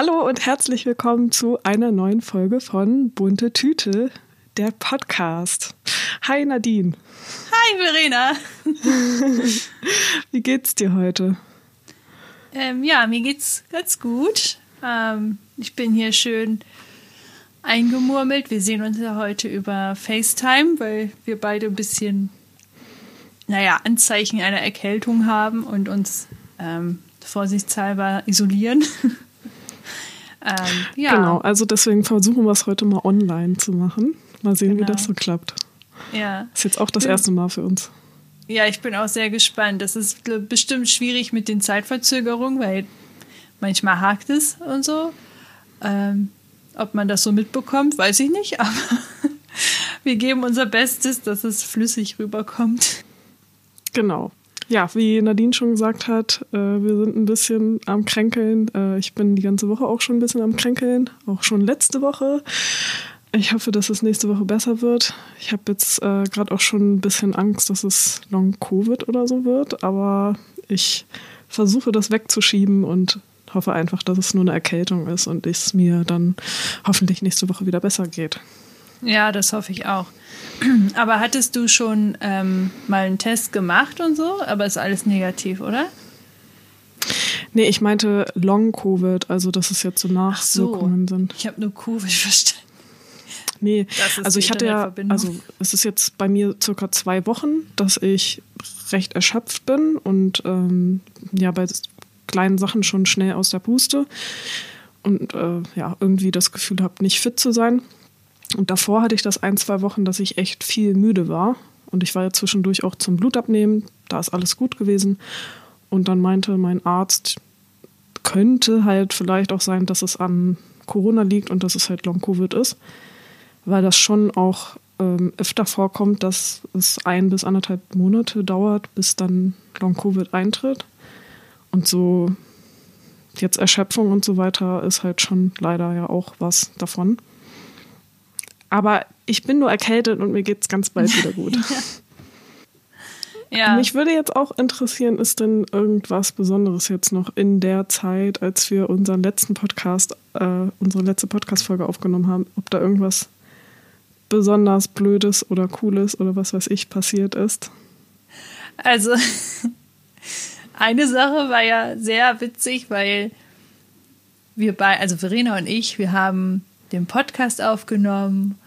Hallo und herzlich willkommen zu einer neuen Folge von Bunte Tüte, der Podcast. Hi Nadine. Hi Verena. Wie geht's dir heute? Ähm, ja, mir geht's ganz gut. Ähm, ich bin hier schön eingemurmelt. Wir sehen uns ja heute über FaceTime, weil wir beide ein bisschen, naja, Anzeichen einer Erkältung haben und uns ähm, vorsichtshalber isolieren. ähm, ja. Genau, also deswegen versuchen wir es heute mal online zu machen. Mal sehen, genau. wie das so klappt. Ja. Ist jetzt auch das erste Mal für uns. Ja, ich bin auch sehr gespannt. Das ist bestimmt schwierig mit den Zeitverzögerungen, weil manchmal hakt es und so. Ähm, ob man das so mitbekommt, weiß ich nicht, aber wir geben unser Bestes, dass es flüssig rüberkommt. Genau. Ja, wie Nadine schon gesagt hat, äh, wir sind ein bisschen am Kränkeln. Äh, ich bin die ganze Woche auch schon ein bisschen am Kränkeln, auch schon letzte Woche. Ich hoffe, dass es nächste Woche besser wird. Ich habe jetzt äh, gerade auch schon ein bisschen Angst, dass es Long-Covid oder so wird, aber ich versuche das wegzuschieben und hoffe einfach, dass es nur eine Erkältung ist und es mir dann hoffentlich nächste Woche wieder besser geht. Ja, das hoffe ich auch. Aber hattest du schon ähm, mal einen Test gemacht und so? Aber ist alles negativ, oder? Nee, ich meinte Long-Covid, also dass es jetzt so Nachwirkungen so, sind. Ich habe nur Covid verstanden. Nee, also ich hatte ja, also es ist jetzt bei mir circa zwei Wochen, dass ich recht erschöpft bin und ähm, ja, bei kleinen Sachen schon schnell aus der Puste und äh, ja, irgendwie das Gefühl habe, nicht fit zu sein. Und davor hatte ich das ein, zwei Wochen, dass ich echt viel müde war. Und ich war ja zwischendurch auch zum Blutabnehmen, da ist alles gut gewesen. Und dann meinte mein Arzt, könnte halt vielleicht auch sein, dass es an Corona liegt und dass es halt Long-Covid ist, weil das schon auch ähm, öfter vorkommt, dass es ein bis anderthalb Monate dauert, bis dann Long-Covid eintritt. Und so jetzt Erschöpfung und so weiter ist halt schon leider ja auch was davon. Aber ich bin nur erkältet und mir geht es ganz bald wieder gut. ja. Mich würde jetzt auch interessieren, ist denn irgendwas Besonderes jetzt noch in der Zeit, als wir unseren letzten Podcast, äh, unsere letzte Podcast-Folge aufgenommen haben, ob da irgendwas besonders Blödes oder Cooles oder was weiß ich passiert ist? Also, eine Sache war ja sehr witzig, weil wir bei, also Verena und ich, wir haben den Podcast aufgenommen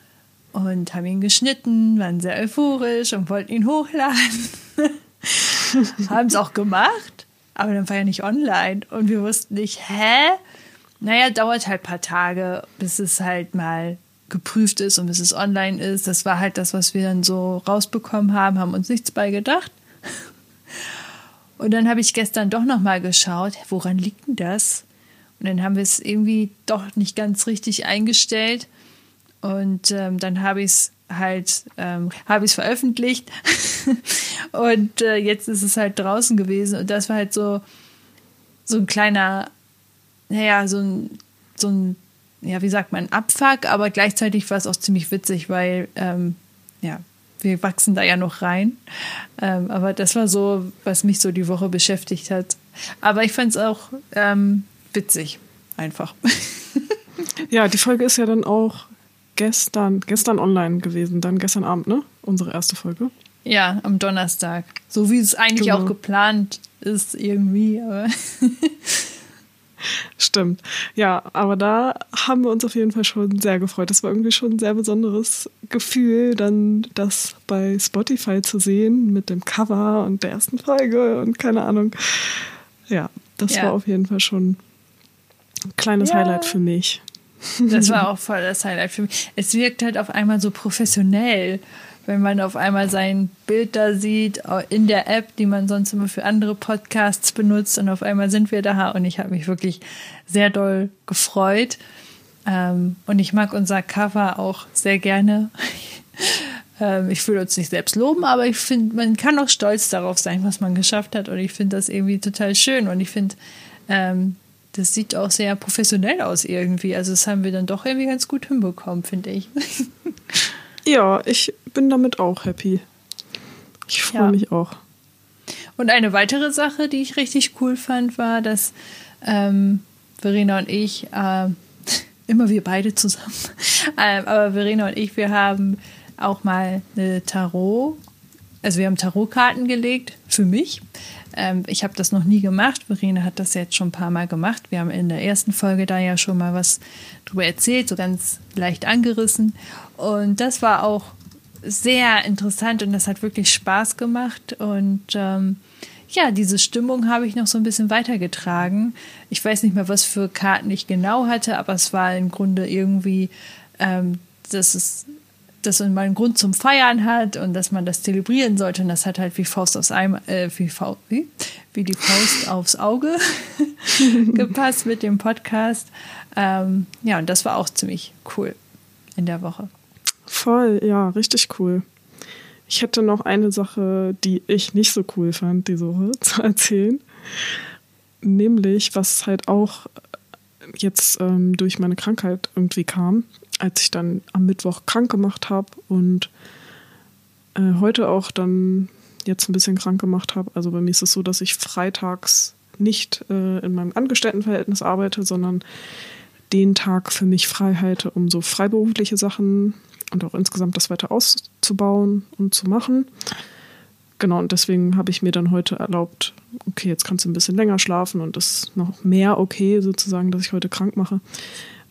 und haben ihn geschnitten, waren sehr euphorisch und wollten ihn hochladen. haben es auch gemacht, aber dann war er nicht online und wir wussten nicht, hä? Naja, dauert halt ein paar Tage, bis es halt mal geprüft ist und bis es online ist. Das war halt das, was wir dann so rausbekommen haben, haben uns nichts bei gedacht. Und dann habe ich gestern doch noch mal geschaut, woran liegt denn das? Und dann haben wir es irgendwie doch nicht ganz richtig eingestellt. Und ähm, dann habe ich es halt, ähm, habe ich veröffentlicht. und äh, jetzt ist es halt draußen gewesen. Und das war halt so, so ein kleiner, naja, so ein, so ein, ja, wie sagt man, Abfuck, aber gleichzeitig war es auch ziemlich witzig, weil, ähm, ja, wir wachsen da ja noch rein. Ähm, aber das war so, was mich so die Woche beschäftigt hat. Aber ich fand es auch ähm, witzig, einfach. ja, die Folge ist ja dann auch gestern, gestern online gewesen, dann gestern Abend, ne? Unsere erste Folge. Ja, am Donnerstag. So wie es eigentlich genau. auch geplant ist, irgendwie, aber. Stimmt. Ja, aber da haben wir uns auf jeden Fall schon sehr gefreut. Das war irgendwie schon ein sehr besonderes Gefühl, dann das bei Spotify zu sehen mit dem Cover und der ersten Folge und keine Ahnung. Ja, das ja. war auf jeden Fall schon kleines ja. Highlight für mich. Das war auch voll das Highlight für mich. Es wirkt halt auf einmal so professionell wenn man auf einmal sein Bild da sieht in der App, die man sonst immer für andere Podcasts benutzt und auf einmal sind wir da und ich habe mich wirklich sehr doll gefreut. Ähm, und ich mag unser Cover auch sehr gerne. ähm, ich will uns nicht selbst loben, aber ich finde, man kann auch stolz darauf sein, was man geschafft hat und ich finde das irgendwie total schön und ich finde, ähm, das sieht auch sehr professionell aus irgendwie. Also das haben wir dann doch irgendwie ganz gut hinbekommen, finde ich. Ja, ich bin damit auch happy. Ich freue ja. mich auch. Und eine weitere Sache, die ich richtig cool fand, war, dass ähm, Verena und ich, äh, immer wir beide zusammen, äh, aber Verena und ich, wir haben auch mal eine Tarot, also wir haben Tarotkarten gelegt für mich. Ähm, ich habe das noch nie gemacht. Verena hat das jetzt schon ein paar Mal gemacht. Wir haben in der ersten Folge da ja schon mal was drüber erzählt, so ganz leicht angerissen. Und das war auch sehr interessant und das hat wirklich Spaß gemacht. Und ähm, ja, diese Stimmung habe ich noch so ein bisschen weitergetragen. Ich weiß nicht mehr, was für Karten ich genau hatte, aber es war im Grunde irgendwie, ähm, dass es dass man einen Grund zum Feiern hat und dass man das zelebrieren sollte. Und das hat halt wie Faust aufs Eimer, äh, wie, Faust, wie? wie die Faust aufs Auge gepasst mit dem Podcast. Ähm, ja, und das war auch ziemlich cool in der Woche. Voll, ja, richtig cool. Ich hätte noch eine Sache, die ich nicht so cool fand, diese Woche zu erzählen. Nämlich, was halt auch jetzt ähm, durch meine Krankheit irgendwie kam, als ich dann am Mittwoch krank gemacht habe und äh, heute auch dann jetzt ein bisschen krank gemacht habe. Also bei mir ist es so, dass ich freitags nicht äh, in meinem Angestelltenverhältnis arbeite, sondern den Tag für mich frei halte, um so freiberufliche Sachen und auch insgesamt das weiter auszubauen und zu machen. Genau, und deswegen habe ich mir dann heute erlaubt, okay, jetzt kannst du ein bisschen länger schlafen und ist noch mehr okay sozusagen, dass ich heute krank mache.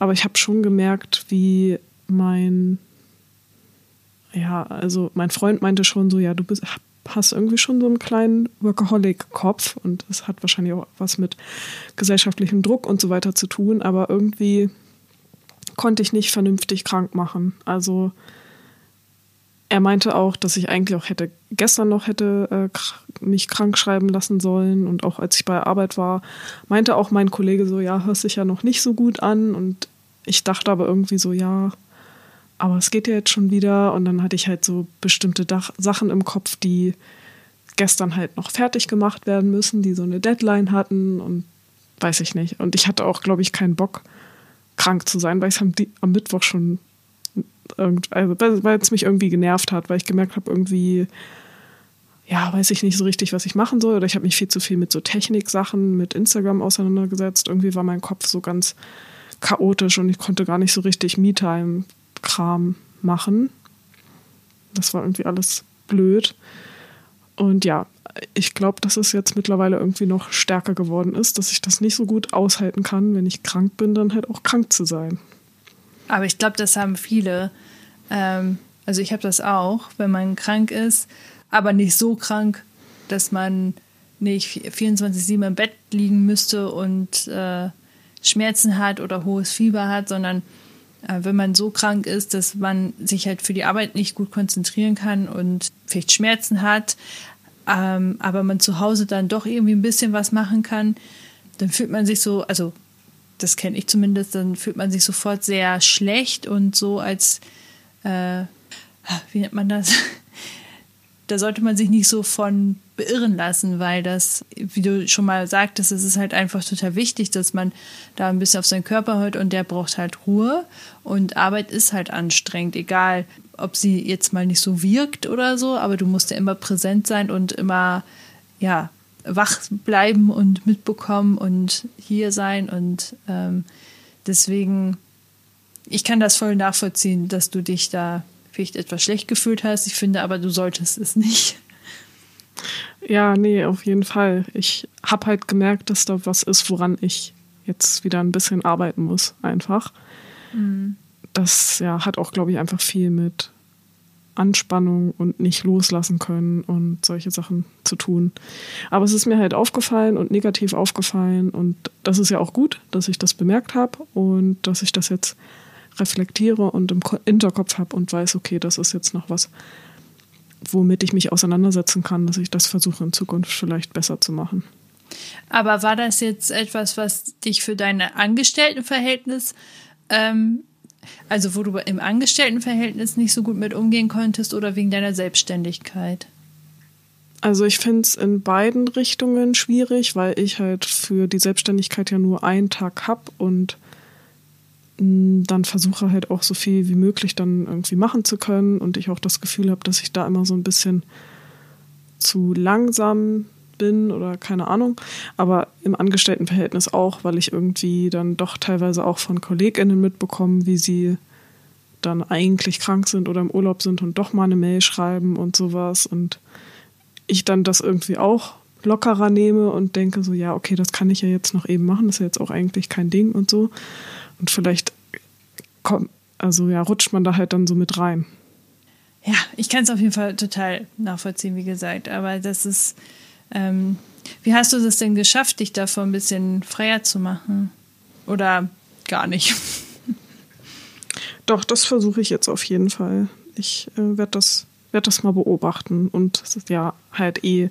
Aber ich habe schon gemerkt, wie mein, ja, also mein Freund meinte schon so, ja, du bist, hast irgendwie schon so einen kleinen Workaholic-Kopf und es hat wahrscheinlich auch was mit gesellschaftlichem Druck und so weiter zu tun, aber irgendwie konnte ich nicht vernünftig krank machen. Also er meinte auch, dass ich eigentlich auch hätte gestern noch hätte äh, mich krank schreiben lassen sollen und auch als ich bei Arbeit war, meinte auch mein Kollege so, ja, hörst dich ja noch nicht so gut an und ich dachte aber irgendwie so, ja, aber es geht ja jetzt schon wieder und dann hatte ich halt so bestimmte Dach Sachen im Kopf, die gestern halt noch fertig gemacht werden müssen, die so eine Deadline hatten und weiß ich nicht. Und ich hatte auch, glaube ich, keinen Bock, krank zu sein, weil ich es am, am, Mittwoch schon, also, weil es mich irgendwie genervt hat, weil ich gemerkt habe, irgendwie, ja, weiß ich nicht so richtig, was ich machen soll. Oder ich habe mich viel zu viel mit so Techniksachen, mit Instagram auseinandergesetzt. Irgendwie war mein Kopf so ganz chaotisch und ich konnte gar nicht so richtig Me-Time-Kram machen. Das war irgendwie alles blöd. Und ja, ich glaube, dass es jetzt mittlerweile irgendwie noch stärker geworden ist, dass ich das nicht so gut aushalten kann, wenn ich krank bin, dann halt auch krank zu sein. Aber ich glaube, das haben viele. Ähm, also ich habe das auch, wenn man krank ist, aber nicht so krank, dass man nicht 24-7 im Bett liegen müsste und äh, Schmerzen hat oder hohes Fieber hat, sondern äh, wenn man so krank ist, dass man sich halt für die Arbeit nicht gut konzentrieren kann und vielleicht Schmerzen hat, ähm, aber man zu Hause dann doch irgendwie ein bisschen was machen kann, dann fühlt man sich so, also das kenne ich zumindest, dann fühlt man sich sofort sehr schlecht und so als, äh, wie nennt man das? da sollte man sich nicht so von beirren lassen, weil das, wie du schon mal sagtest, es ist halt einfach total wichtig, dass man da ein bisschen auf seinen Körper hört und der braucht halt Ruhe und Arbeit ist halt anstrengend, egal ob sie jetzt mal nicht so wirkt oder so, aber du musst ja immer präsent sein und immer, ja, wach bleiben und mitbekommen und hier sein und ähm, deswegen, ich kann das voll nachvollziehen, dass du dich da vielleicht etwas schlecht gefühlt hast. Ich finde aber, du solltest es nicht. Ja, nee, auf jeden Fall. Ich habe halt gemerkt, dass da was ist, woran ich jetzt wieder ein bisschen arbeiten muss, einfach. Mhm. Das ja, hat auch, glaube ich, einfach viel mit Anspannung und nicht loslassen können und solche Sachen zu tun. Aber es ist mir halt aufgefallen und negativ aufgefallen und das ist ja auch gut, dass ich das bemerkt habe und dass ich das jetzt reflektiere und im Hinterkopf habe und weiß, okay, das ist jetzt noch was, womit ich mich auseinandersetzen kann, dass ich das versuche in Zukunft vielleicht besser zu machen. Aber war das jetzt etwas, was dich für dein Angestelltenverhältnis, ähm, also wo du im Angestelltenverhältnis nicht so gut mit umgehen konntest oder wegen deiner Selbstständigkeit? Also ich finde es in beiden Richtungen schwierig, weil ich halt für die Selbstständigkeit ja nur einen Tag habe und dann versuche halt auch so viel wie möglich dann irgendwie machen zu können und ich auch das Gefühl habe, dass ich da immer so ein bisschen zu langsam bin oder keine Ahnung. Aber im Angestelltenverhältnis auch, weil ich irgendwie dann doch teilweise auch von KollegInnen mitbekomme, wie sie dann eigentlich krank sind oder im Urlaub sind und doch mal eine Mail schreiben und sowas. Und ich dann das irgendwie auch lockerer nehme und denke so, ja, okay, das kann ich ja jetzt noch eben machen, das ist ja jetzt auch eigentlich kein Ding und so. Und vielleicht kommt, also ja, rutscht man da halt dann so mit rein. Ja, ich kann es auf jeden Fall total nachvollziehen, wie gesagt. Aber das ist, ähm, wie hast du das denn geschafft, dich davon ein bisschen freier zu machen? Oder gar nicht? Doch, das versuche ich jetzt auf jeden Fall. Ich äh, werde das, werd das mal beobachten und es ist ja halt eh.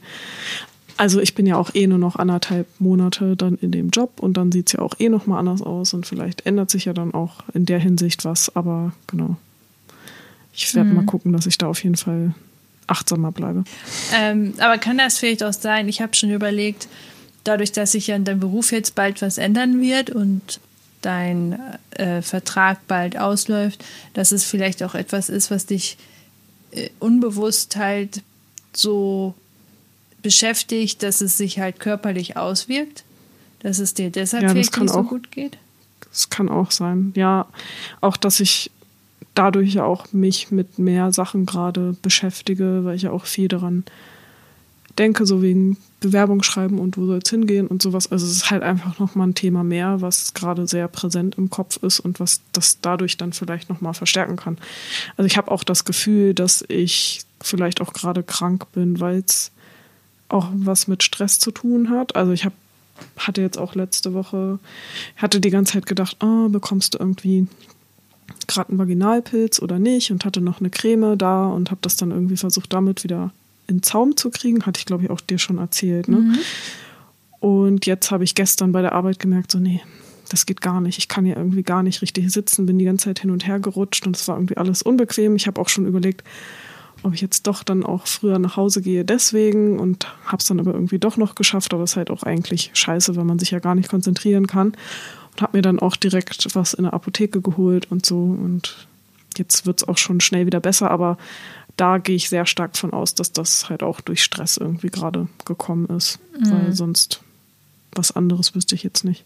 Also ich bin ja auch eh nur noch anderthalb Monate dann in dem Job und dann sieht es ja auch eh nochmal anders aus und vielleicht ändert sich ja dann auch in der Hinsicht was, aber genau ich werde mhm. mal gucken, dass ich da auf jeden Fall achtsamer bleibe. Ähm, aber kann das vielleicht auch sein, ich habe schon überlegt, dadurch, dass sich ja in deinem Beruf jetzt bald was ändern wird und dein äh, Vertrag bald ausläuft, dass es vielleicht auch etwas ist, was dich äh, unbewusst halt so beschäftigt, dass es sich halt körperlich auswirkt, dass es dir deshalb ja, vielleicht nicht so gut geht? Das kann auch sein. Ja, auch dass ich dadurch auch mich mit mehr Sachen gerade beschäftige, weil ich ja auch viel daran denke, so wegen Bewerbung schreiben und wo soll es hingehen und sowas. Also es ist halt einfach nochmal ein Thema mehr, was gerade sehr präsent im Kopf ist und was das dadurch dann vielleicht nochmal verstärken kann. Also ich habe auch das Gefühl, dass ich vielleicht auch gerade krank bin, weil es auch was mit Stress zu tun hat. Also ich habe hatte jetzt auch letzte Woche, hatte die ganze Zeit gedacht, oh, bekommst du irgendwie gerade einen Vaginalpilz oder nicht und hatte noch eine Creme da und habe das dann irgendwie versucht, damit wieder in Zaum zu kriegen. Hatte ich, glaube ich, auch dir schon erzählt. Ne? Mhm. Und jetzt habe ich gestern bei der Arbeit gemerkt, so, nee, das geht gar nicht. Ich kann hier irgendwie gar nicht richtig sitzen, bin die ganze Zeit hin und her gerutscht und es war irgendwie alles unbequem. Ich habe auch schon überlegt, ob ich jetzt doch dann auch früher nach Hause gehe deswegen und habe es dann aber irgendwie doch noch geschafft, aber es ist halt auch eigentlich scheiße, weil man sich ja gar nicht konzentrieren kann habe mir dann auch direkt was in der Apotheke geholt und so. Und jetzt wird es auch schon schnell wieder besser, aber da gehe ich sehr stark von aus, dass das halt auch durch Stress irgendwie gerade gekommen ist. Mhm. Weil sonst was anderes wüsste ich jetzt nicht.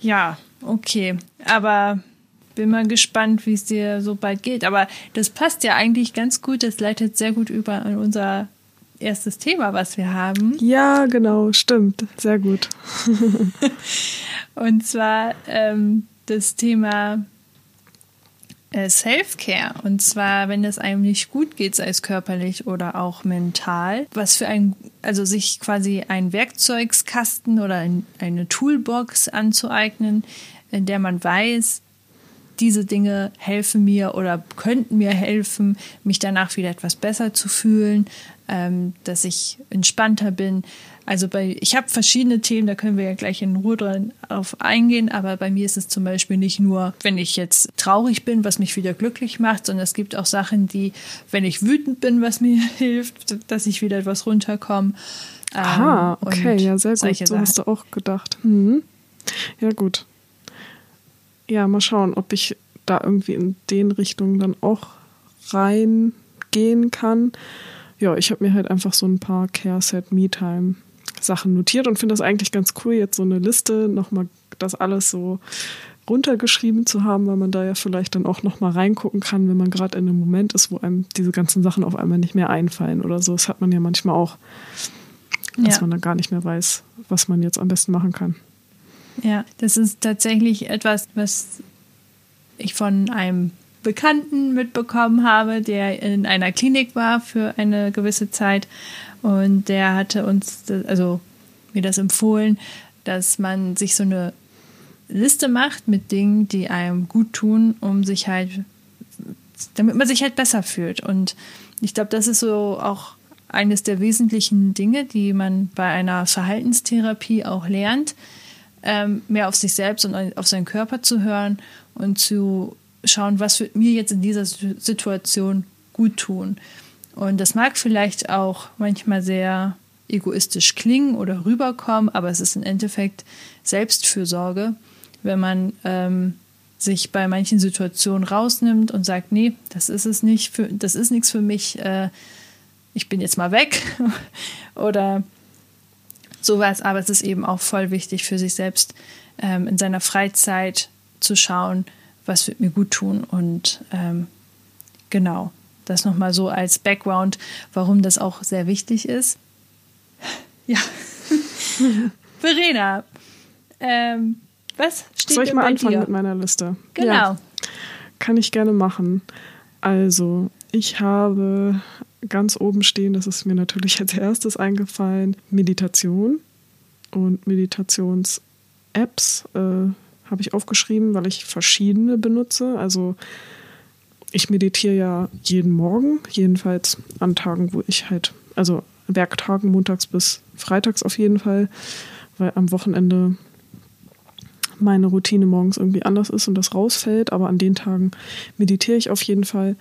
Ja, okay. Aber bin mal gespannt, wie es dir so bald geht. Aber das passt ja eigentlich ganz gut. Das leitet sehr gut über an unser erstes Thema, was wir haben. Ja, genau, stimmt. Sehr gut. Und zwar ähm, das Thema äh, Self-Care. Und zwar, wenn es einem nicht gut geht, sei es körperlich oder auch mental, was für ein, also sich quasi ein Werkzeugskasten oder ein, eine Toolbox anzueignen, in der man weiß, diese Dinge helfen mir oder könnten mir helfen, mich danach wieder etwas besser zu fühlen, ähm, dass ich entspannter bin. Also bei, ich habe verschiedene Themen, da können wir ja gleich in Ruhe drauf eingehen, aber bei mir ist es zum Beispiel nicht nur, wenn ich jetzt traurig bin, was mich wieder glücklich macht, sondern es gibt auch Sachen, die, wenn ich wütend bin, was mir hilft, dass ich wieder etwas runterkomme. Aha, ähm, okay, ja, sehr gut. So Sachen. hast du auch gedacht. Mhm. Ja, gut. Ja, mal schauen, ob ich da irgendwie in den Richtungen dann auch reingehen kann. Ja, ich habe mir halt einfach so ein paar Care Set Me Time Sachen notiert und finde das eigentlich ganz cool, jetzt so eine Liste nochmal das alles so runtergeschrieben zu haben, weil man da ja vielleicht dann auch nochmal reingucken kann, wenn man gerade in einem Moment ist, wo einem diese ganzen Sachen auf einmal nicht mehr einfallen oder so. Das hat man ja manchmal auch, dass ja. man dann gar nicht mehr weiß, was man jetzt am besten machen kann. Ja, das ist tatsächlich etwas, was ich von einem Bekannten mitbekommen habe, der in einer Klinik war für eine gewisse Zeit und der hatte uns, also mir das empfohlen, dass man sich so eine Liste macht mit Dingen, die einem gut tun, um sich halt, damit man sich halt besser fühlt. Und ich glaube, das ist so auch eines der wesentlichen Dinge, die man bei einer Verhaltenstherapie auch lernt, ähm, mehr auf sich selbst und auf seinen Körper zu hören und zu schauen, was wird mir jetzt in dieser Situation gut tun. Und das mag vielleicht auch manchmal sehr egoistisch klingen oder rüberkommen, aber es ist im Endeffekt Selbstfürsorge, wenn man ähm, sich bei manchen Situationen rausnimmt und sagt, nee, das ist es nicht, für, das ist nichts für mich, äh, ich bin jetzt mal weg oder sowas, aber es ist eben auch voll wichtig für sich selbst ähm, in seiner Freizeit zu schauen, was wird mir gut tun und ähm, genau, das nochmal so als Background, warum das auch sehr wichtig ist. Ja. Verena, ähm, was steht Soll ich mal anfangen dir? mit meiner Liste? Genau. Ja, kann ich gerne machen. Also, ich habe ganz oben stehen, das ist mir natürlich als erstes eingefallen, Meditation und Meditations-Apps äh, habe ich aufgeschrieben, weil ich verschiedene benutze. Also ich meditiere ja jeden Morgen, jedenfalls an Tagen, wo ich halt, also Werktagen, montags bis freitags auf jeden Fall, weil am Wochenende meine Routine morgens irgendwie anders ist und das rausfällt, aber an den Tagen meditiere ich auf jeden Fall.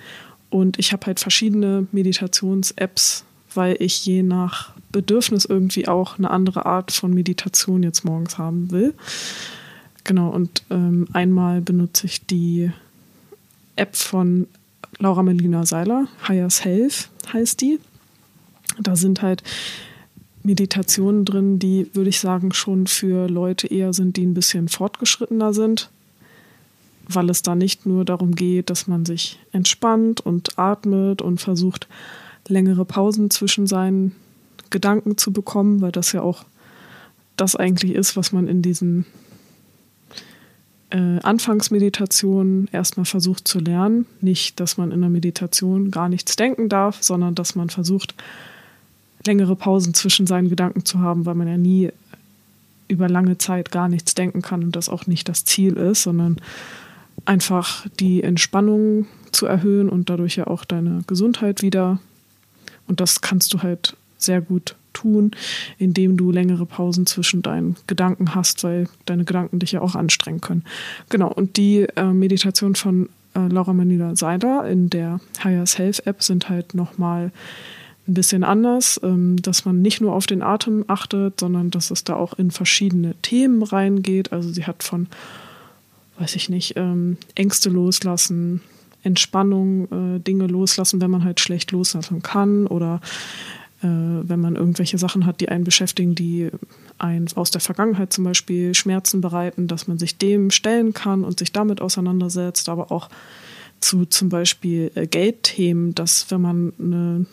Und ich habe halt verschiedene Meditations-Apps, weil ich je nach Bedürfnis irgendwie auch eine andere Art von Meditation jetzt morgens haben will. Genau, und ähm, einmal benutze ich die App von Laura Melina Seiler, Higher Self heißt die. Da sind halt Meditationen drin, die, würde ich sagen, schon für Leute eher sind, die ein bisschen fortgeschrittener sind, weil es da nicht nur darum geht, dass man sich entspannt und atmet und versucht, längere Pausen zwischen seinen Gedanken zu bekommen, weil das ja auch das eigentlich ist, was man in diesen äh, Anfangsmeditation erstmal versucht zu lernen. Nicht, dass man in der Meditation gar nichts denken darf, sondern dass man versucht, längere Pausen zwischen seinen Gedanken zu haben, weil man ja nie über lange Zeit gar nichts denken kann und das auch nicht das Ziel ist, sondern einfach die Entspannung zu erhöhen und dadurch ja auch deine Gesundheit wieder. Und das kannst du halt sehr gut tun, indem du längere Pausen zwischen deinen Gedanken hast, weil deine Gedanken dich ja auch anstrengen können. Genau, und die äh, Meditation von äh, Laura Manila Seider in der Higher Self App sind halt nochmal ein bisschen anders, ähm, dass man nicht nur auf den Atem achtet, sondern dass es da auch in verschiedene Themen reingeht. Also sie hat von, weiß ich nicht, ähm, Ängste loslassen, Entspannung, äh, Dinge loslassen, wenn man halt schlecht loslassen kann oder äh, wenn man irgendwelche Sachen hat, die einen beschäftigen, die einen aus der Vergangenheit zum Beispiel Schmerzen bereiten, dass man sich dem stellen kann und sich damit auseinandersetzt, aber auch zu zum Beispiel äh, Geldthemen, dass wenn man eine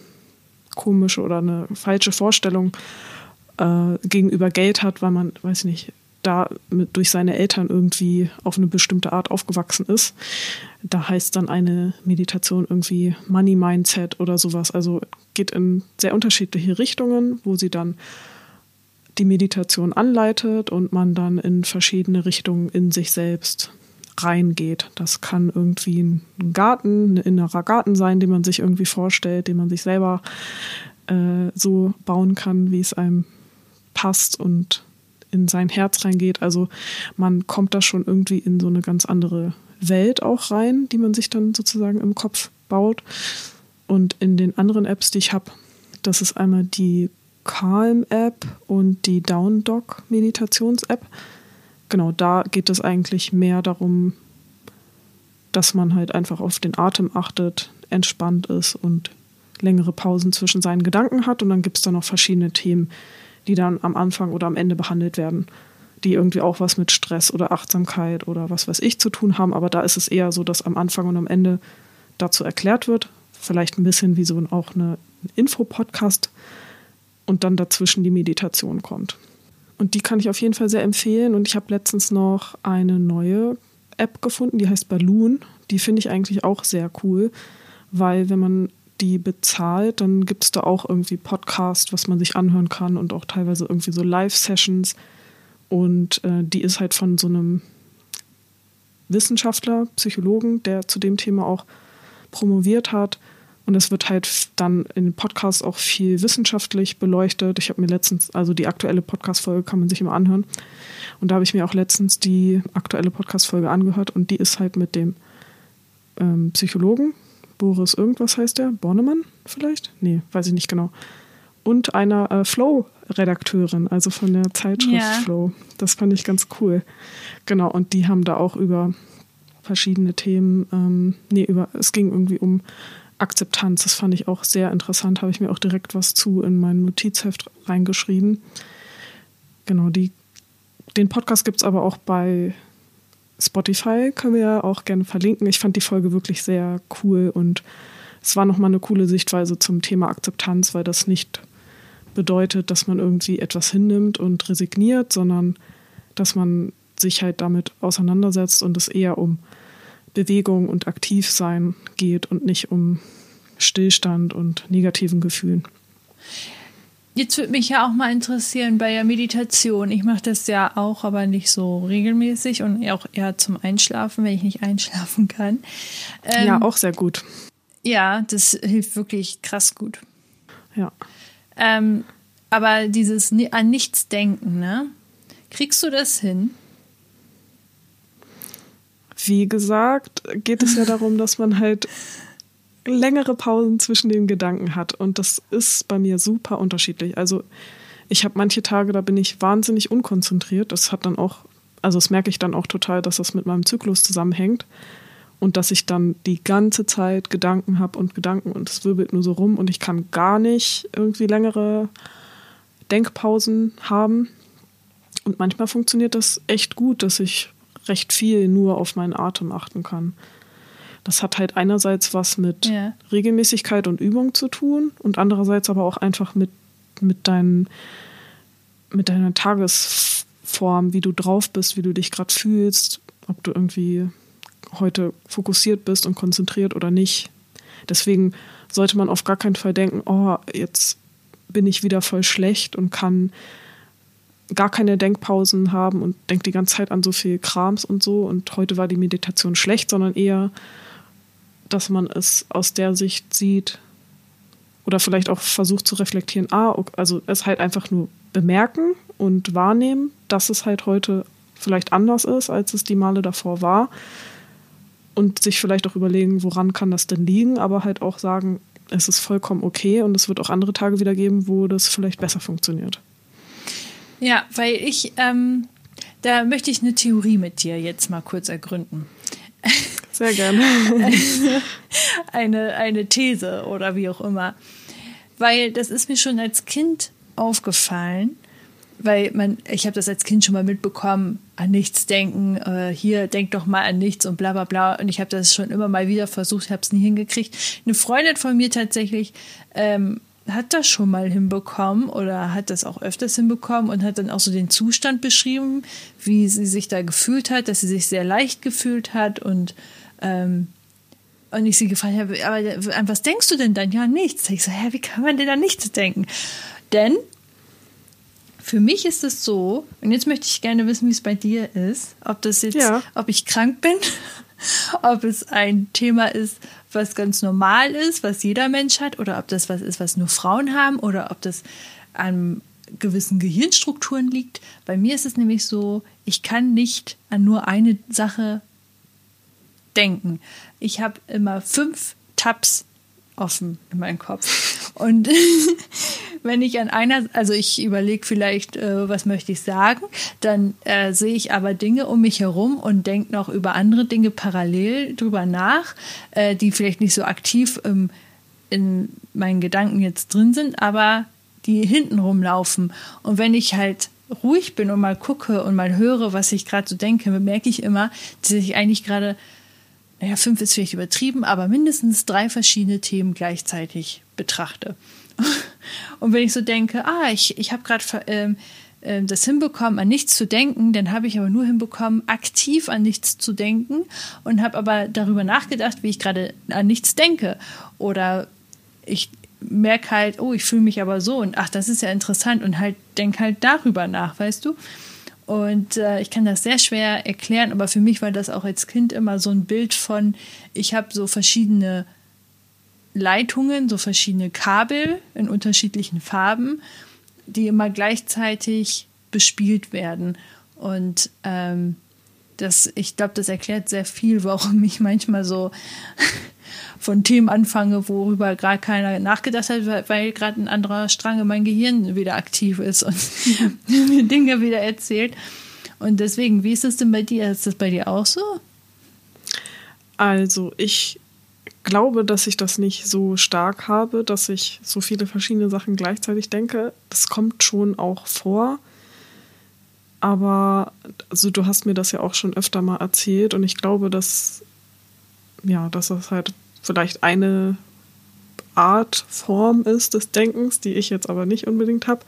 komische oder eine falsche Vorstellung äh, gegenüber Geld hat, weil man, weiß ich nicht, da mit, durch seine Eltern irgendwie auf eine bestimmte Art aufgewachsen ist. Da heißt dann eine Meditation irgendwie Money Mindset oder sowas. Also geht in sehr unterschiedliche Richtungen, wo sie dann die Meditation anleitet und man dann in verschiedene Richtungen in sich selbst reingeht. Das kann irgendwie ein Garten, ein innerer Garten sein, den man sich irgendwie vorstellt, den man sich selber äh, so bauen kann, wie es einem passt und in sein Herz reingeht. Also man kommt da schon irgendwie in so eine ganz andere Welt auch rein, die man sich dann sozusagen im Kopf baut. Und in den anderen Apps, die ich habe, das ist einmal die Calm-App und die Down Dog Meditations-App genau, da geht es eigentlich mehr darum, dass man halt einfach auf den Atem achtet, entspannt ist und längere Pausen zwischen seinen Gedanken hat. Und dann gibt es da noch verschiedene Themen, die dann am Anfang oder am Ende behandelt werden, die irgendwie auch was mit Stress oder Achtsamkeit oder was weiß ich zu tun haben. Aber da ist es eher so, dass am Anfang und am Ende dazu erklärt wird. Vielleicht ein bisschen wie so auch eine Info-Podcast und dann dazwischen die Meditation kommt. Und die kann ich auf jeden Fall sehr empfehlen. Und ich habe letztens noch eine neue App gefunden, die heißt Balloon. Die finde ich eigentlich auch sehr cool, weil wenn man die bezahlt, dann gibt es da auch irgendwie Podcast, was man sich anhören kann und auch teilweise irgendwie so Live-Sessions. Und äh, die ist halt von so einem Wissenschaftler, Psychologen, der zu dem Thema auch promoviert hat. Und es wird halt dann in den Podcasts auch viel wissenschaftlich beleuchtet. Ich habe mir letztens, also die aktuelle Podcast-Folge kann man sich immer anhören. Und da habe ich mir auch letztens die aktuelle Podcast-Folge angehört und die ist halt mit dem ähm, Psychologen, Boris irgendwas heißt der, Bornemann vielleicht? Nee, weiß ich nicht genau. Und einer äh, Flow-Redakteurin, also von der Zeitschrift ja. Flow. Das fand ich ganz cool. Genau, und die haben da auch über verschiedene Themen, ähm, nee, über, es ging irgendwie um Akzeptanz. Das fand ich auch sehr interessant, habe ich mir auch direkt was zu in mein Notizheft reingeschrieben. genau, die, den Podcast gibt es aber auch bei Spotify, können wir ja auch gerne verlinken. Ich fand die Folge wirklich sehr cool und es war nochmal eine coole Sichtweise zum Thema Akzeptanz, weil das nicht bedeutet, dass man irgendwie etwas hinnimmt und resigniert, sondern dass man sich halt damit auseinandersetzt und es eher um Bewegung und Aktivsein geht und nicht um Stillstand und negativen Gefühlen. Jetzt würde mich ja auch mal interessieren bei der Meditation. Ich mache das ja auch, aber nicht so regelmäßig und auch eher zum Einschlafen, wenn ich nicht einschlafen kann. Ähm, ja, auch sehr gut. Ja, das hilft wirklich krass gut. Ja. Ähm, aber dieses an nichts denken, ne? Kriegst du das hin? Wie gesagt, geht es ja darum, dass man halt längere Pausen zwischen den Gedanken hat. Und das ist bei mir super unterschiedlich. Also ich habe manche Tage, da bin ich wahnsinnig unkonzentriert. Das hat dann auch, also das merke ich dann auch total, dass das mit meinem Zyklus zusammenhängt. Und dass ich dann die ganze Zeit Gedanken habe und Gedanken und es wirbelt nur so rum und ich kann gar nicht irgendwie längere Denkpausen haben. Und manchmal funktioniert das echt gut, dass ich recht viel nur auf meinen Atem achten kann. Das hat halt einerseits was mit ja. Regelmäßigkeit und Übung zu tun und andererseits aber auch einfach mit, mit, dein, mit deiner Tagesform, wie du drauf bist, wie du dich gerade fühlst, ob du irgendwie heute fokussiert bist und konzentriert oder nicht. Deswegen sollte man auf gar keinen Fall denken, oh, jetzt bin ich wieder voll schlecht und kann gar keine Denkpausen haben und denkt die ganze Zeit an so viel Krams und so und heute war die Meditation schlecht, sondern eher, dass man es aus der Sicht sieht oder vielleicht auch versucht zu reflektieren, ah, also es halt einfach nur bemerken und wahrnehmen, dass es halt heute vielleicht anders ist, als es die Male davor war und sich vielleicht auch überlegen, woran kann das denn liegen, aber halt auch sagen, es ist vollkommen okay und es wird auch andere Tage wieder geben, wo das vielleicht besser funktioniert. Ja, weil ich, ähm, da möchte ich eine Theorie mit dir jetzt mal kurz ergründen. Sehr gerne. eine, eine These oder wie auch immer. Weil das ist mir schon als Kind aufgefallen, weil man, ich habe das als Kind schon mal mitbekommen, an nichts denken, äh, hier denk doch mal an nichts und bla bla bla. Und ich habe das schon immer mal wieder versucht, habe es nie hingekriegt. Eine Freundin von mir tatsächlich ähm, hat das schon mal hinbekommen oder hat das auch öfters hinbekommen und hat dann auch so den Zustand beschrieben, wie sie sich da gefühlt hat, dass sie sich sehr leicht gefühlt hat und ähm, und ich sie gefragt habe, aber an was denkst du denn dann? Ja, nichts. Ich so, hä, wie kann man denn da nichts denken? Denn für mich ist es so, und jetzt möchte ich gerne wissen, wie es bei dir ist, ob das jetzt, ja. ob ich krank bin, ob es ein Thema ist, was ganz normal ist, was jeder Mensch hat, oder ob das was ist, was nur Frauen haben, oder ob das an gewissen Gehirnstrukturen liegt. Bei mir ist es nämlich so, ich kann nicht an nur eine Sache denken. Ich habe immer fünf Tabs offen in meinem Kopf. Und wenn ich an einer, also ich überlege vielleicht, äh, was möchte ich sagen, dann äh, sehe ich aber Dinge um mich herum und denke noch über andere Dinge parallel drüber nach, äh, die vielleicht nicht so aktiv ähm, in meinen Gedanken jetzt drin sind, aber die hinten rumlaufen. Und wenn ich halt ruhig bin und mal gucke und mal höre, was ich gerade so denke, merke ich immer, dass ich eigentlich gerade naja, fünf ist vielleicht übertrieben, aber mindestens drei verschiedene Themen gleichzeitig betrachte. Und wenn ich so denke, ah, ich, ich habe gerade ähm, äh, das hinbekommen, an nichts zu denken, dann habe ich aber nur hinbekommen, aktiv an nichts zu denken und habe aber darüber nachgedacht, wie ich gerade an nichts denke. Oder ich merke halt, oh, ich fühle mich aber so und ach, das ist ja interessant und halt denke halt darüber nach, weißt du? Und äh, ich kann das sehr schwer erklären, aber für mich war das auch als Kind immer so ein Bild von, ich habe so verschiedene Leitungen, so verschiedene Kabel in unterschiedlichen Farben, die immer gleichzeitig bespielt werden. Und ähm, das, ich glaube, das erklärt sehr viel, warum ich manchmal so von Themen anfange, worüber gerade keiner nachgedacht hat, weil, weil gerade ein anderer Strang in meinem Gehirn wieder aktiv ist und mir Dinge wieder erzählt. Und deswegen, wie ist das denn bei dir? Ist das bei dir auch so? Also, ich glaube, dass ich das nicht so stark habe, dass ich so viele verschiedene Sachen gleichzeitig denke. Das kommt schon auch vor. Aber also du hast mir das ja auch schon öfter mal erzählt und ich glaube, dass ja, dass das halt vielleicht eine Art, Form ist des Denkens, die ich jetzt aber nicht unbedingt habe.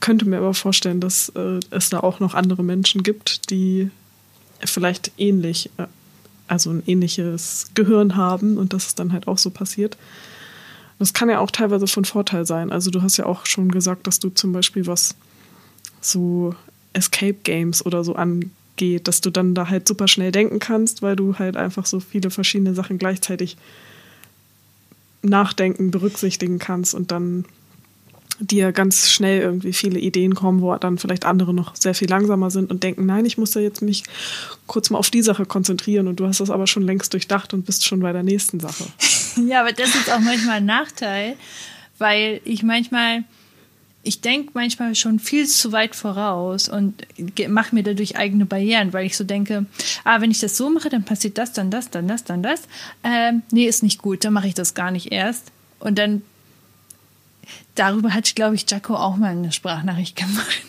Könnte mir aber vorstellen, dass äh, es da auch noch andere Menschen gibt, die vielleicht ähnlich, äh, also ein ähnliches Gehirn haben und dass es dann halt auch so passiert. Das kann ja auch teilweise von Vorteil sein. Also du hast ja auch schon gesagt, dass du zum Beispiel was so Escape Games oder so angeht, dass du dann da halt super schnell denken kannst, weil du halt einfach so viele verschiedene Sachen gleichzeitig nachdenken, berücksichtigen kannst und dann dir ganz schnell irgendwie viele Ideen kommen, wo dann vielleicht andere noch sehr viel langsamer sind und denken, nein, ich muss da jetzt mich kurz mal auf die Sache konzentrieren und du hast das aber schon längst durchdacht und bist schon bei der nächsten Sache. ja, aber das ist auch manchmal ein Nachteil, weil ich manchmal ich denke manchmal schon viel zu weit voraus und mache mir dadurch eigene Barrieren, weil ich so denke, ah, wenn ich das so mache, dann passiert das, dann das, dann das, dann das. Ähm, nee, ist nicht gut, dann mache ich das gar nicht erst. Und dann, darüber hat, glaube ich, Jaco auch mal eine Sprachnachricht gemacht.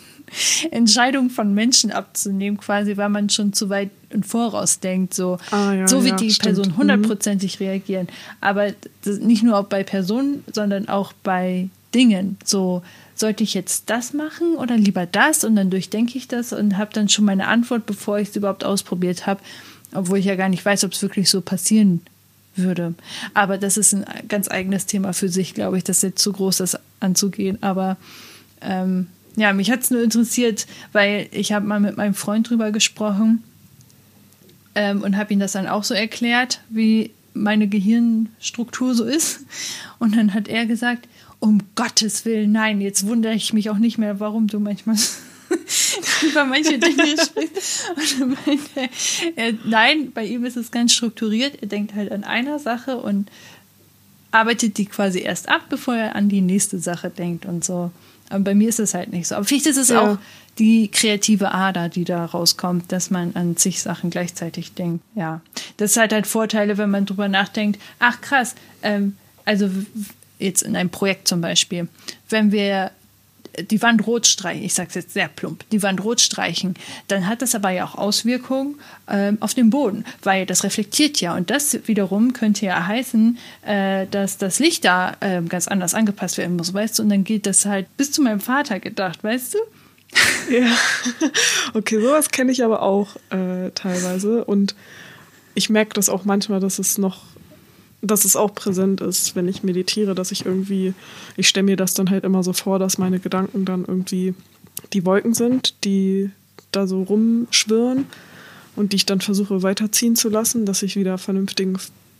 Entscheidungen von Menschen abzunehmen, quasi, weil man schon zu weit im Voraus denkt, so, ah, ja, so wird ja, die stimmt. Person mhm. hundertprozentig mhm. reagieren. Aber nicht nur bei Personen, sondern auch bei Dingen. So, sollte ich jetzt das machen oder lieber das? Und dann durchdenke ich das und habe dann schon meine Antwort, bevor ich es überhaupt ausprobiert habe, obwohl ich ja gar nicht weiß, ob es wirklich so passieren würde. Aber das ist ein ganz eigenes Thema für sich, glaube ich, das ist jetzt zu groß, das anzugehen. Aber ähm, ja, mich hat es nur interessiert, weil ich habe mal mit meinem Freund drüber gesprochen ähm, und habe ihm das dann auch so erklärt, wie meine Gehirnstruktur so ist. Und dann hat er gesagt, um Gottes Willen, nein, jetzt wundere ich mich auch nicht mehr, warum du manchmal über manche Dinge sprichst. Meinte, er, nein, bei ihm ist es ganz strukturiert. Er denkt halt an einer Sache und arbeitet die quasi erst ab, bevor er an die nächste Sache denkt und so. Aber bei mir ist es halt nicht so. Aber vielleicht ist es ja. auch die kreative Ader, die da rauskommt, dass man an zig Sachen gleichzeitig denkt. Ja, das hat halt Vorteile, wenn man drüber nachdenkt. Ach krass, ähm, also jetzt in einem Projekt zum Beispiel, wenn wir die Wand rot streichen, ich sage es jetzt sehr plump, die Wand rot streichen, dann hat das aber ja auch Auswirkungen ähm, auf den Boden, weil das reflektiert ja. Und das wiederum könnte ja heißen, äh, dass das Licht da äh, ganz anders angepasst werden muss, weißt du, und dann geht das halt bis zu meinem Vater gedacht, weißt du? Ja, okay, sowas kenne ich aber auch äh, teilweise. Und ich merke das auch manchmal, dass es noch dass es auch präsent ist, wenn ich meditiere, dass ich irgendwie, ich stelle mir das dann halt immer so vor, dass meine Gedanken dann irgendwie die Wolken sind, die da so rumschwirren und die ich dann versuche weiterziehen zu lassen, dass ich wieder vernünftigen,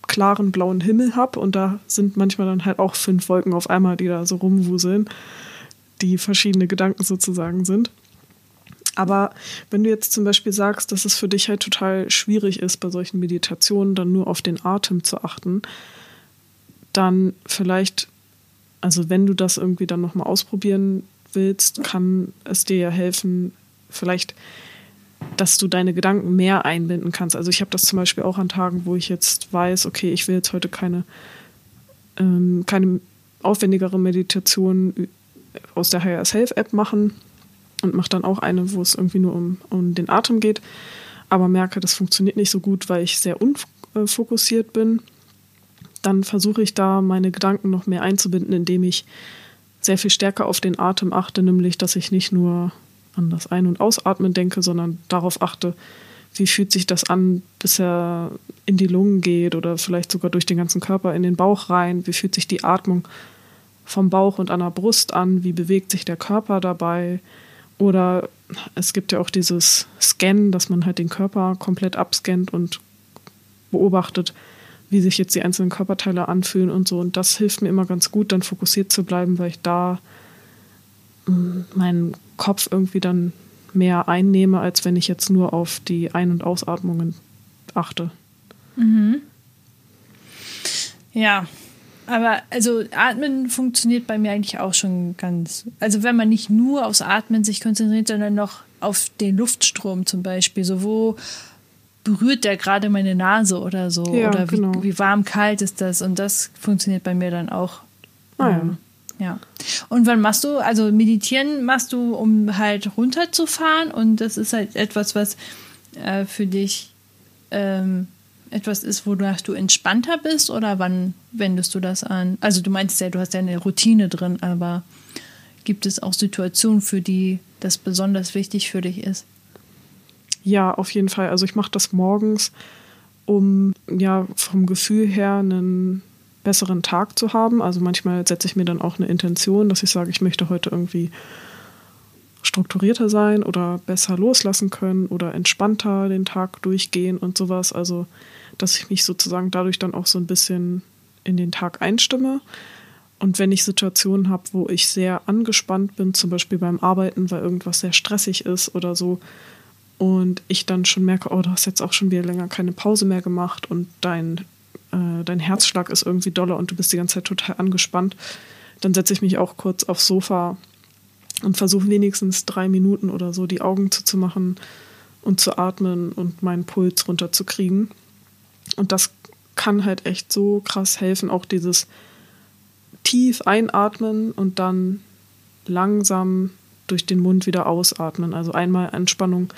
klaren blauen Himmel habe und da sind manchmal dann halt auch fünf Wolken auf einmal, die da so rumwuseln, die verschiedene Gedanken sozusagen sind. Aber wenn du jetzt zum Beispiel sagst, dass es für dich halt total schwierig ist, bei solchen Meditationen dann nur auf den Atem zu achten, dann vielleicht, also wenn du das irgendwie dann nochmal ausprobieren willst, kann es dir ja helfen, vielleicht, dass du deine Gedanken mehr einbinden kannst. Also ich habe das zum Beispiel auch an Tagen, wo ich jetzt weiß, okay, ich will jetzt heute keine, ähm, keine aufwendigere Meditation aus der Higher Self App machen, und mache dann auch eine, wo es irgendwie nur um, um den Atem geht, aber merke, das funktioniert nicht so gut, weil ich sehr unfokussiert bin. Dann versuche ich da meine Gedanken noch mehr einzubinden, indem ich sehr viel stärker auf den Atem achte, nämlich dass ich nicht nur an das Ein- und Ausatmen denke, sondern darauf achte, wie fühlt sich das an, bis er in die Lungen geht oder vielleicht sogar durch den ganzen Körper in den Bauch rein, wie fühlt sich die Atmung vom Bauch und an der Brust an, wie bewegt sich der Körper dabei, oder es gibt ja auch dieses Scannen, dass man halt den Körper komplett abscannt und beobachtet, wie sich jetzt die einzelnen Körperteile anfühlen und so. Und das hilft mir immer ganz gut, dann fokussiert zu bleiben, weil ich da mm, meinen Kopf irgendwie dann mehr einnehme, als wenn ich jetzt nur auf die Ein- und Ausatmungen achte. Mhm. Ja, aber also Atmen funktioniert bei mir eigentlich auch schon ganz. Also wenn man nicht nur aufs Atmen sich konzentriert, sondern noch auf den Luftstrom zum Beispiel. So wo berührt der gerade meine Nase oder so? Ja, oder wie, genau. wie warm, kalt ist das? Und das funktioniert bei mir dann auch. Ah, ja. Ja. Und wann machst du, also meditieren machst du, um halt runterzufahren und das ist halt etwas, was äh, für dich ähm, etwas ist, wonach du entspannter bist oder wann wendest du das an? Also du meinst ja, du hast ja eine Routine drin, aber gibt es auch Situationen, für die das besonders wichtig für dich ist? Ja, auf jeden Fall. Also ich mache das morgens, um ja vom Gefühl her einen besseren Tag zu haben. Also manchmal setze ich mir dann auch eine Intention, dass ich sage, ich möchte heute irgendwie strukturierter sein oder besser loslassen können oder entspannter den Tag durchgehen und sowas. Also dass ich mich sozusagen dadurch dann auch so ein bisschen in den Tag einstimme. Und wenn ich Situationen habe, wo ich sehr angespannt bin, zum Beispiel beim Arbeiten, weil irgendwas sehr stressig ist oder so, und ich dann schon merke, oh, du hast jetzt auch schon wieder länger keine Pause mehr gemacht und dein, äh, dein Herzschlag ist irgendwie doller und du bist die ganze Zeit total angespannt, dann setze ich mich auch kurz aufs Sofa und versuche wenigstens drei Minuten oder so die Augen zuzumachen und zu atmen und meinen Puls runterzukriegen. Und das kann halt echt so krass helfen, auch dieses tief einatmen und dann langsam durch den Mund wieder ausatmen. Also einmal Entspannung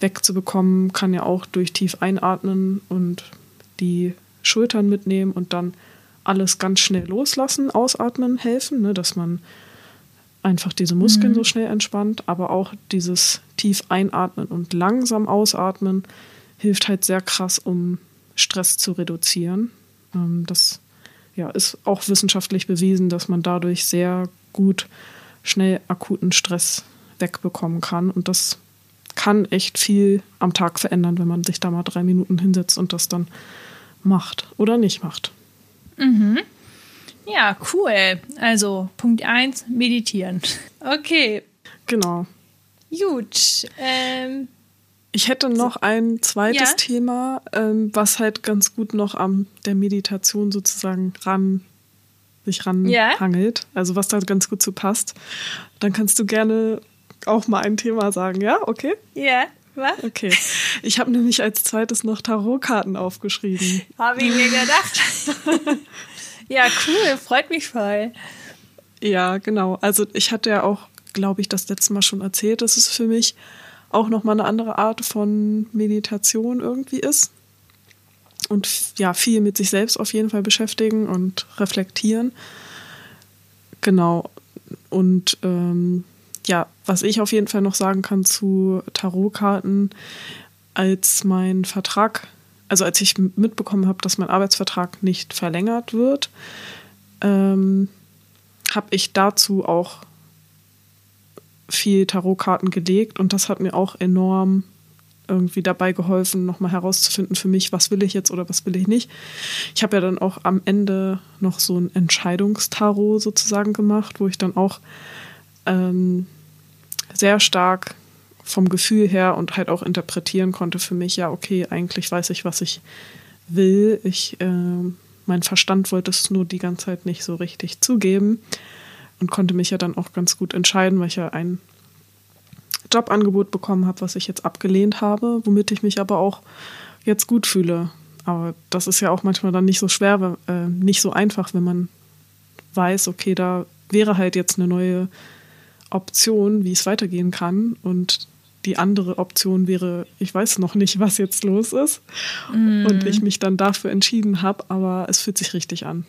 wegzubekommen, kann ja auch durch tief einatmen und die Schultern mitnehmen und dann alles ganz schnell loslassen, ausatmen helfen, ne, dass man einfach diese Muskeln mhm. so schnell entspannt, aber auch dieses tief einatmen und langsam ausatmen hilft halt sehr krass, um Stress zu reduzieren. Ähm, das ja, ist auch wissenschaftlich bewiesen, dass man dadurch sehr gut schnell akuten Stress wegbekommen kann. Und das kann echt viel am Tag verändern, wenn man sich da mal drei Minuten hinsetzt und das dann macht oder nicht macht. Mhm. Ja, cool. Also Punkt 1, meditieren. Okay. Genau. Gut. Ähm, ich hätte noch ein zweites ja? Thema, ähm, was halt ganz gut noch am der Meditation sozusagen ran sich ranhangelt, ja? also was da ganz gut zu passt. Dann kannst du gerne auch mal ein Thema sagen, ja? Okay? Ja. Was? Okay. Ich habe nämlich als zweites noch Tarotkarten aufgeschrieben. Habe ich mir gedacht. ja, cool, freut mich voll. Ja, genau. Also ich hatte ja auch, glaube ich, das letzte Mal schon erzählt, dass es für mich auch nochmal eine andere Art von Meditation irgendwie ist. Und ja, viel mit sich selbst auf jeden Fall beschäftigen und reflektieren. Genau. Und ähm, ja, was ich auf jeden Fall noch sagen kann zu Tarotkarten, als mein Vertrag, also als ich mitbekommen habe, dass mein Arbeitsvertrag nicht verlängert wird, ähm, habe ich dazu auch viel Tarotkarten gelegt und das hat mir auch enorm irgendwie dabei geholfen, nochmal herauszufinden für mich, was will ich jetzt oder was will ich nicht. Ich habe ja dann auch am Ende noch so ein Entscheidungstarot sozusagen gemacht, wo ich dann auch ähm, sehr stark vom Gefühl her und halt auch interpretieren konnte für mich, ja, okay, eigentlich weiß ich, was ich will. Ich, äh, mein Verstand wollte es nur die ganze Zeit nicht so richtig zugeben und konnte mich ja dann auch ganz gut entscheiden, weil ich ja ein Jobangebot bekommen habe, was ich jetzt abgelehnt habe, womit ich mich aber auch jetzt gut fühle. Aber das ist ja auch manchmal dann nicht so schwer, äh, nicht so einfach, wenn man weiß, okay, da wäre halt jetzt eine neue Option, wie es weitergehen kann. Und die andere Option wäre, ich weiß noch nicht, was jetzt los ist. Mm. Und ich mich dann dafür entschieden habe, aber es fühlt sich richtig an.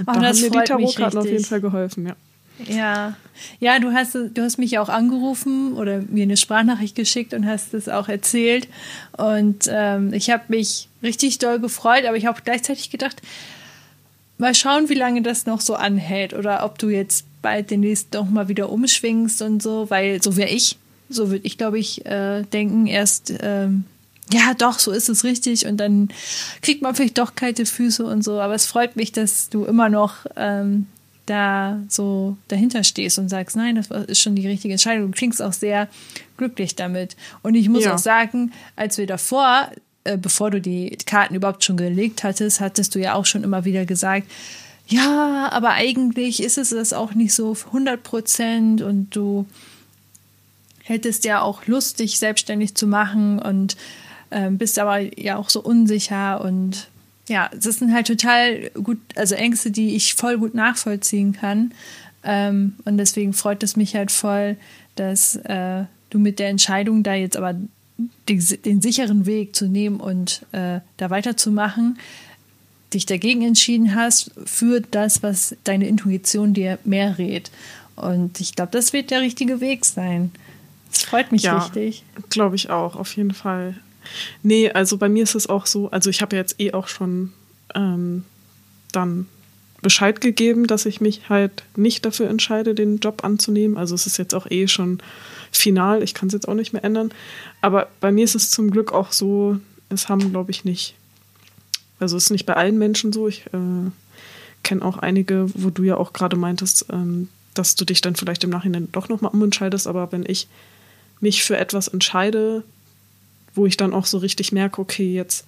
Oh, da haben mir die Tarotkarten auf jeden Fall geholfen, ja. Ja, ja, du hast, du hast mich auch angerufen oder mir eine Sprachnachricht geschickt und hast es auch erzählt. Und ähm, ich habe mich richtig doll gefreut, aber ich habe gleichzeitig gedacht, mal schauen, wie lange das noch so anhält oder ob du jetzt bald demnächst doch mal wieder umschwingst und so, weil so wäre ich, so würde ich, glaube ich, äh, denken, erst, ähm, ja, doch, so ist es richtig und dann kriegt man vielleicht doch kalte Füße und so, aber es freut mich, dass du immer noch ähm, da so dahinter stehst und sagst, nein, das ist schon die richtige Entscheidung. Du klingst auch sehr glücklich damit. Und ich muss ja. auch sagen, als wir davor, äh, bevor du die Karten überhaupt schon gelegt hattest, hattest du ja auch schon immer wieder gesagt, ja, aber eigentlich ist es das auch nicht so 100 Prozent und du hättest ja auch Lust, dich selbstständig zu machen und äh, bist aber ja auch so unsicher und ja, das sind halt total gut, also Ängste, die ich voll gut nachvollziehen kann. Ähm, und deswegen freut es mich halt voll, dass äh, du mit der Entscheidung, da jetzt aber den, den sicheren Weg zu nehmen und äh, da weiterzumachen, dich dagegen entschieden hast für das, was deine Intuition dir mehr rät. Und ich glaube, das wird der richtige Weg sein. Das freut mich ja, richtig. Glaube ich auch, auf jeden Fall. Nee, also bei mir ist es auch so, also ich habe jetzt eh auch schon ähm, dann Bescheid gegeben, dass ich mich halt nicht dafür entscheide, den Job anzunehmen. Also es ist jetzt auch eh schon final, ich kann es jetzt auch nicht mehr ändern. Aber bei mir ist es zum Glück auch so, es haben, glaube ich, nicht, also es ist nicht bei allen Menschen so. Ich äh, kenne auch einige, wo du ja auch gerade meintest, ähm, dass du dich dann vielleicht im Nachhinein doch nochmal umentscheidest. Aber wenn ich mich für etwas entscheide, wo ich dann auch so richtig merke, okay, jetzt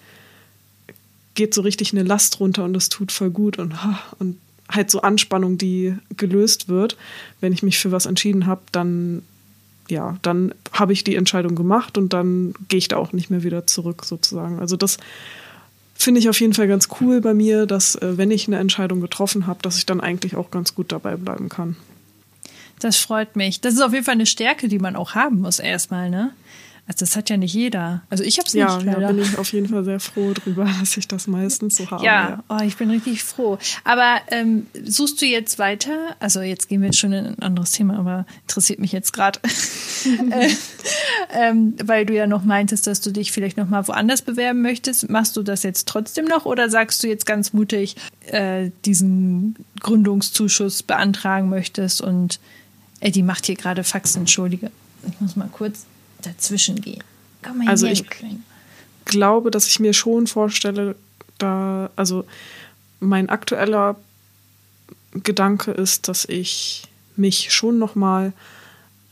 geht so richtig eine Last runter und das tut voll gut und, und halt so Anspannung, die gelöst wird. Wenn ich mich für was entschieden habe, dann ja, dann habe ich die Entscheidung gemacht und dann gehe ich da auch nicht mehr wieder zurück sozusagen. Also das finde ich auf jeden Fall ganz cool bei mir, dass äh, wenn ich eine Entscheidung getroffen habe, dass ich dann eigentlich auch ganz gut dabei bleiben kann. Das freut mich. Das ist auf jeden Fall eine Stärke, die man auch haben muss erstmal, ne? Also das hat ja nicht jeder. Also ich habe es ja, nicht. Ja, da bin ich auf jeden Fall sehr froh drüber, dass ich das meistens so habe. Ja, ja. Oh, ich bin richtig froh. Aber ähm, suchst du jetzt weiter? Also jetzt gehen wir jetzt schon in ein anderes Thema, aber interessiert mich jetzt gerade, äh, ähm, weil du ja noch meintest, dass du dich vielleicht noch mal woanders bewerben möchtest. Machst du das jetzt trotzdem noch oder sagst du jetzt ganz mutig äh, diesen Gründungszuschuss beantragen möchtest und Eddie macht hier gerade Faxen, entschuldige. Ich muss mal kurz dazwischen gehen. also ich glaube, dass ich mir schon vorstelle, da, also mein aktueller Gedanke ist, dass ich mich schon nochmal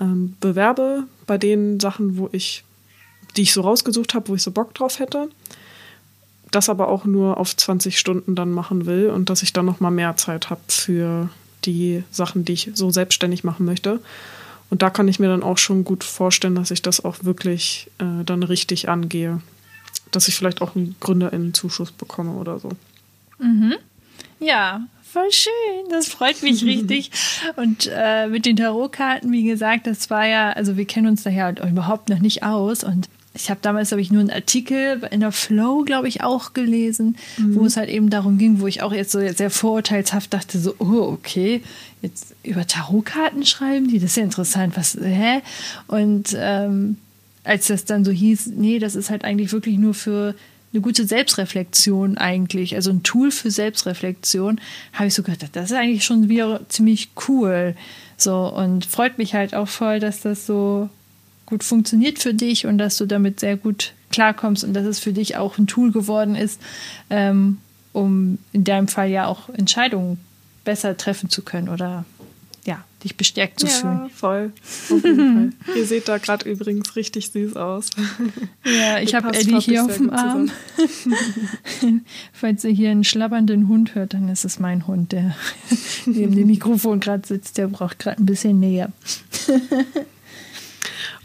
ähm, bewerbe bei den Sachen, wo ich, die ich so rausgesucht habe, wo ich so Bock drauf hätte. Das aber auch nur auf 20 Stunden dann machen will und dass ich dann nochmal mehr Zeit habe für die Sachen, die ich so selbstständig machen möchte. Und da kann ich mir dann auch schon gut vorstellen, dass ich das auch wirklich äh, dann richtig angehe. Dass ich vielleicht auch einen Gründerinnenzuschuss bekomme oder so. Mhm. Ja, voll schön. Das freut mich richtig. Und äh, mit den Tarotkarten, wie gesagt, das war ja, also wir kennen uns daher überhaupt noch nicht aus. Und ich habe damals, glaube ich, nur einen Artikel in der Flow, glaube ich, auch gelesen, mhm. wo es halt eben darum ging, wo ich auch jetzt so sehr vorurteilshaft dachte, so, oh, okay, jetzt über Tarotkarten schreiben die, das ist ja interessant, was, hä? Und ähm, als das dann so hieß, nee, das ist halt eigentlich wirklich nur für eine gute Selbstreflexion eigentlich, also ein Tool für Selbstreflexion, habe ich so gedacht, das ist eigentlich schon wieder ziemlich cool. So, und freut mich halt auch voll, dass das so gut funktioniert für dich und dass du damit sehr gut klarkommst und dass es für dich auch ein Tool geworden ist, ähm, um in deinem Fall ja auch Entscheidungen besser treffen zu können oder ja, dich bestärkt zu ja, fühlen. Ja, voll. Auf jeden Fall. Ihr seht da gerade übrigens richtig süß aus. Ja, ich habe Eddie hier auf dem Arm. Falls ihr hier einen schlabbernden Hund hört, dann ist es mein Hund, der neben dem Mikrofon gerade sitzt. Der braucht gerade ein bisschen Nähe.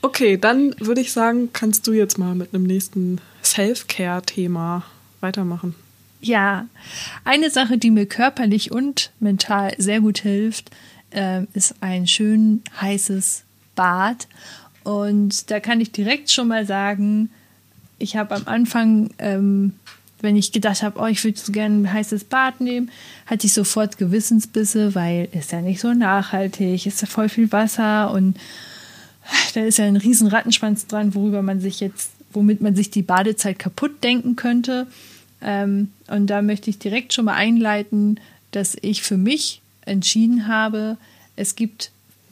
Okay, dann würde ich sagen, kannst du jetzt mal mit einem nächsten Self-Care-Thema weitermachen. Ja, eine Sache, die mir körperlich und mental sehr gut hilft, äh, ist ein schön heißes Bad. Und da kann ich direkt schon mal sagen, ich habe am Anfang, ähm, wenn ich gedacht habe, oh, ich würde so gerne ein heißes Bad nehmen, hatte ich sofort Gewissensbisse, weil ist ja nicht so nachhaltig, ist ja voll viel Wasser und da ist ja ein riesen Rattenschwanz dran, worüber man sich jetzt, womit man sich die Badezeit kaputt denken könnte. Ähm, und da möchte ich direkt schon mal einleiten, dass ich für mich entschieden habe, es gibt,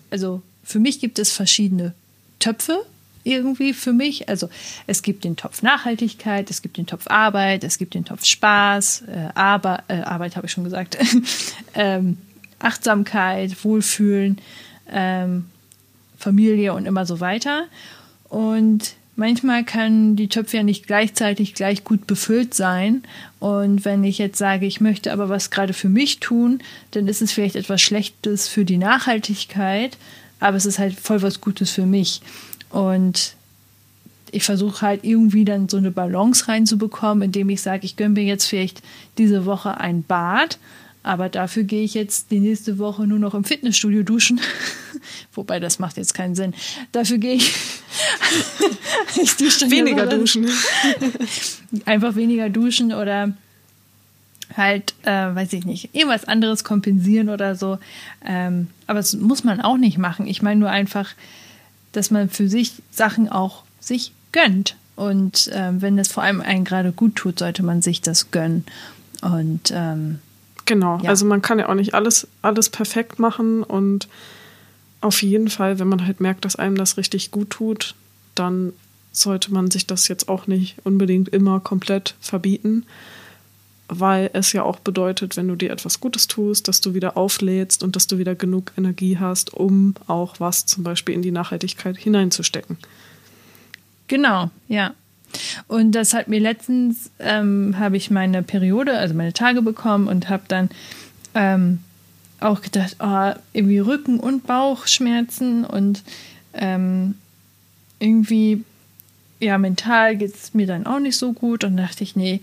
also für mich gibt es verschiedene Töpfe irgendwie für mich. Also es gibt den Topf Nachhaltigkeit, es gibt den Topf Arbeit, es gibt den Topf Spaß, äh, Aber, äh, Arbeit habe ich schon gesagt, ähm, Achtsamkeit, Wohlfühlen. Ähm, Familie und immer so weiter. Und manchmal kann die Töpfe ja nicht gleichzeitig gleich gut befüllt sein. Und wenn ich jetzt sage, ich möchte aber was gerade für mich tun, dann ist es vielleicht etwas Schlechtes für die Nachhaltigkeit, aber es ist halt voll was Gutes für mich. Und ich versuche halt irgendwie dann so eine Balance reinzubekommen, indem ich sage, ich gönne mir jetzt vielleicht diese Woche ein Bad Aber dafür gehe ich jetzt die nächste Woche nur noch im Fitnessstudio duschen. Wobei das macht jetzt keinen Sinn. Dafür gehe ich. ich dusche weniger duschen. Einfach weniger duschen oder halt, äh, weiß ich nicht, irgendwas anderes kompensieren oder so. Ähm, aber das muss man auch nicht machen. Ich meine nur einfach, dass man für sich Sachen auch sich gönnt. Und ähm, wenn das vor allem einen gerade gut tut, sollte man sich das gönnen. Und ähm, genau, ja. also man kann ja auch nicht alles, alles perfekt machen und auf jeden Fall, wenn man halt merkt, dass einem das richtig gut tut, dann sollte man sich das jetzt auch nicht unbedingt immer komplett verbieten, weil es ja auch bedeutet, wenn du dir etwas Gutes tust, dass du wieder auflädst und dass du wieder genug Energie hast, um auch was zum Beispiel in die Nachhaltigkeit hineinzustecken. Genau, ja. Und das hat mir letztens, ähm, habe ich meine Periode, also meine Tage bekommen und habe dann ähm, auch gedacht, oh, irgendwie Rücken- und Bauchschmerzen und ähm, irgendwie, ja, mental geht es mir dann auch nicht so gut und dachte ich, nee,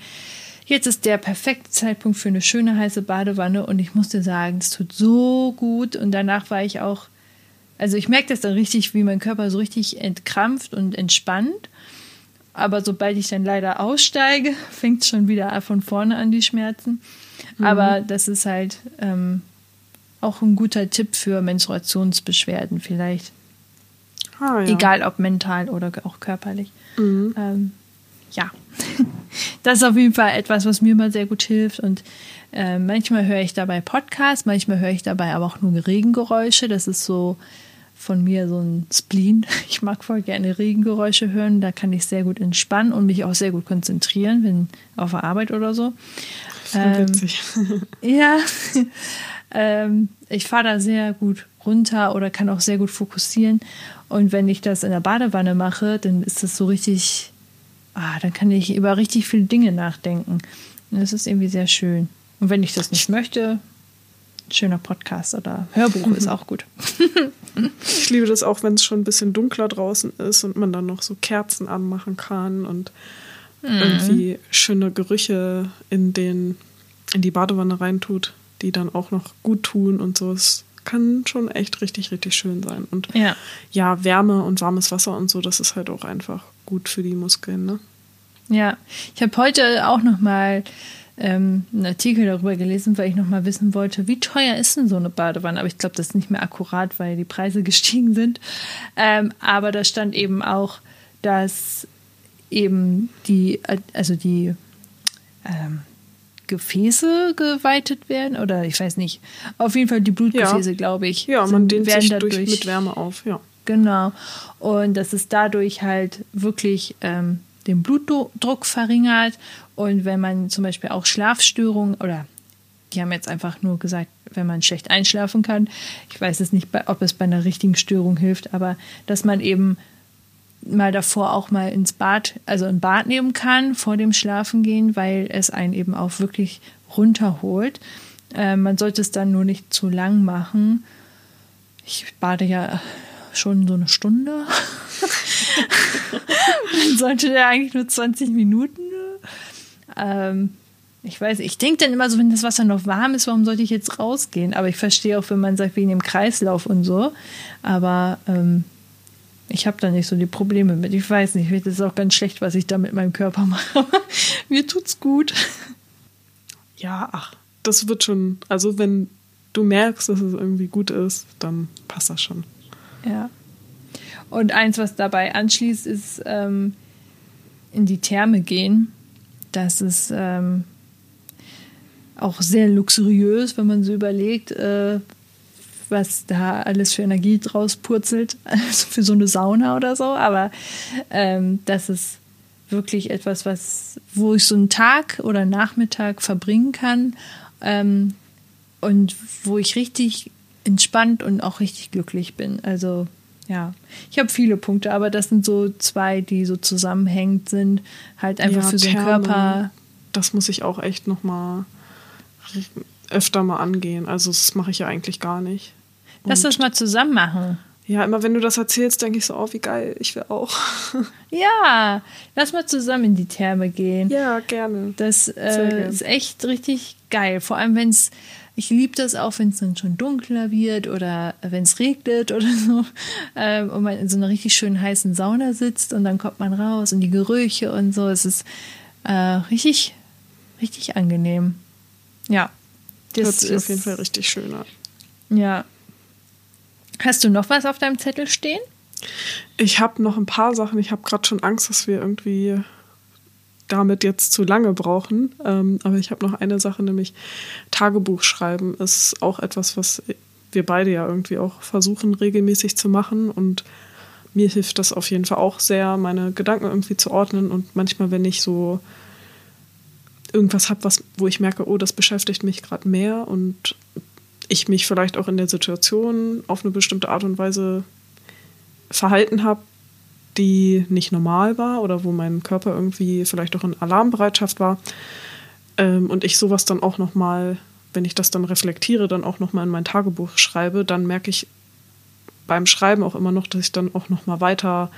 jetzt ist der perfekte Zeitpunkt für eine schöne heiße Badewanne und ich musste sagen, es tut so gut und danach war ich auch, also ich merke das dann richtig, wie mein Körper so richtig entkrampft und entspannt aber sobald ich dann leider aussteige, fängt es schon wieder von vorne an die Schmerzen. Mhm. Aber das ist halt ähm, auch ein guter Tipp für Menstruationsbeschwerden vielleicht. Ah, ja. Egal ob mental oder auch körperlich. Mhm. Ähm, ja, das ist auf jeden Fall etwas, was mir immer sehr gut hilft. Und äh, manchmal höre ich dabei Podcasts, manchmal höre ich dabei aber auch nur Regengeräusche. Das ist so von mir so ein Spleen. Ich mag voll gerne Regengeräusche hören. Da kann ich sehr gut entspannen und mich auch sehr gut konzentrieren, wenn auf der Arbeit oder so. Ähm, witzig. ja, ähm, ich fahre da sehr gut runter oder kann auch sehr gut fokussieren. Und wenn ich das in der Badewanne mache, dann ist das so richtig, ah, dann kann ich über richtig viele Dinge nachdenken. Und das ist irgendwie sehr schön. Und wenn ich das nicht möchte, schöner Podcast oder Hörbuch ist auch gut. ich liebe das auch, wenn es schon ein bisschen dunkler draußen ist und man dann noch so Kerzen anmachen kann und mhm. irgendwie schöne Gerüche in den in die Badewanne reintut, die dann auch noch gut tun und so. Es kann schon echt richtig, richtig schön sein. Und ja, ja Wärme und warmes Wasser und so, das ist halt auch einfach gut für die Muskeln, ne? Ja, ich habe heute auch noch mal ähm, einen Artikel darüber gelesen, weil ich nochmal wissen wollte, wie teuer ist denn so eine Badewanne? Aber ich glaube, das ist nicht mehr akkurat, weil die Preise gestiegen sind. Ähm, aber da stand eben auch, dass eben die, also die ähm, Gefäße geweitet werden oder ich weiß nicht. Auf jeden Fall die Blutgefäße, ja. glaube ich. Ja, man dehnt sich dadurch, durch mit Wärme auf, ja. Genau. Und dass es dadurch halt wirklich ähm, den Blutdruck verringert und wenn man zum Beispiel auch Schlafstörungen oder die haben jetzt einfach nur gesagt, wenn man schlecht einschlafen kann, ich weiß es nicht, ob es bei einer richtigen Störung hilft, aber dass man eben mal davor auch mal ins Bad, also ein Bad nehmen kann vor dem Schlafengehen, weil es einen eben auch wirklich runterholt. Äh, man sollte es dann nur nicht zu lang machen. Ich bade ja schon so eine Stunde. man sollte ja eigentlich nur 20 Minuten ähm, ich weiß, ich denke dann immer so, wenn das Wasser noch warm ist, warum sollte ich jetzt rausgehen? Aber ich verstehe auch, wenn man sagt, wegen dem Kreislauf und so. Aber ähm, ich habe da nicht so die Probleme mit. Ich weiß nicht, das ist auch ganz schlecht, was ich da mit meinem Körper mache. Aber mir tut's gut. Ja, ach, das wird schon. Also, wenn du merkst, dass es irgendwie gut ist, dann passt das schon. Ja. Und eins, was dabei anschließt, ist ähm, in die Therme gehen das ist ähm, auch sehr luxuriös, wenn man so überlegt, äh, was da alles für Energie draus purzelt, also für so eine Sauna oder so. Aber ähm, das ist wirklich etwas, was, wo ich so einen Tag oder Nachmittag verbringen kann ähm, und wo ich richtig entspannt und auch richtig glücklich bin. Also ja, ich habe viele Punkte, aber das sind so zwei, die so zusammenhängend sind. Halt einfach ja, für so einen Körper. Das muss ich auch echt noch mal öfter mal angehen. Also das mache ich ja eigentlich gar nicht. Lass das mal zusammen machen. Ja, immer wenn du das erzählst, denke ich so, oh, wie geil, ich will auch. Ja, lass mal zusammen in die Therme gehen. Ja, gerne. Das äh, ist echt richtig geil. Vor allem, wenn es, ich liebe das auch, wenn es dann schon dunkler wird oder wenn es regnet oder so ähm, und man in so einer richtig schönen heißen Sauna sitzt und dann kommt man raus und die Gerüche und so. Es ist äh, richtig, richtig angenehm. Ja. Das Hört sich ist, auf jeden Fall richtig schön an. Ja. Hast du noch was auf deinem Zettel stehen? Ich habe noch ein paar Sachen. Ich habe gerade schon Angst, dass wir irgendwie damit jetzt zu lange brauchen. Ähm, aber ich habe noch eine Sache, nämlich Tagebuch schreiben ist auch etwas, was wir beide ja irgendwie auch versuchen regelmäßig zu machen. Und mir hilft das auf jeden Fall auch sehr, meine Gedanken irgendwie zu ordnen. Und manchmal, wenn ich so irgendwas habe, wo ich merke, oh, das beschäftigt mich gerade mehr und ich mich vielleicht auch in der Situation auf eine bestimmte Art und Weise verhalten habe, die nicht normal war oder wo mein Körper irgendwie vielleicht auch in Alarmbereitschaft war. Ähm, und ich sowas dann auch nochmal, wenn ich das dann reflektiere, dann auch nochmal in mein Tagebuch schreibe, dann merke ich beim Schreiben auch immer noch, dass ich dann auch nochmal weiter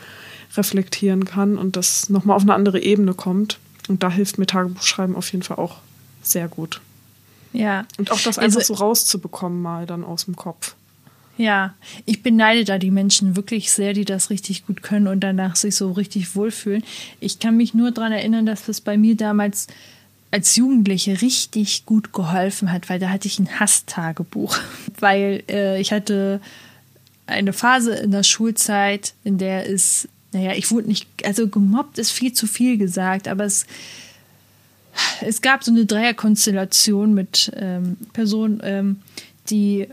reflektieren kann und das nochmal auf eine andere Ebene kommt. Und da hilft mir Tagebuchschreiben auf jeden Fall auch sehr gut. Ja. Und auch das einfach also, so rauszubekommen, mal dann aus dem Kopf. Ja, ich beneide da die Menschen wirklich sehr, die das richtig gut können und danach sich so richtig wohlfühlen. Ich kann mich nur daran erinnern, dass das bei mir damals als Jugendliche richtig gut geholfen hat, weil da hatte ich ein Hasstagebuch, weil äh, ich hatte eine Phase in der Schulzeit, in der es, naja, ich wurde nicht, also gemobbt ist viel zu viel gesagt, aber es, es gab so eine Dreierkonstellation mit ähm, Personen, ähm, die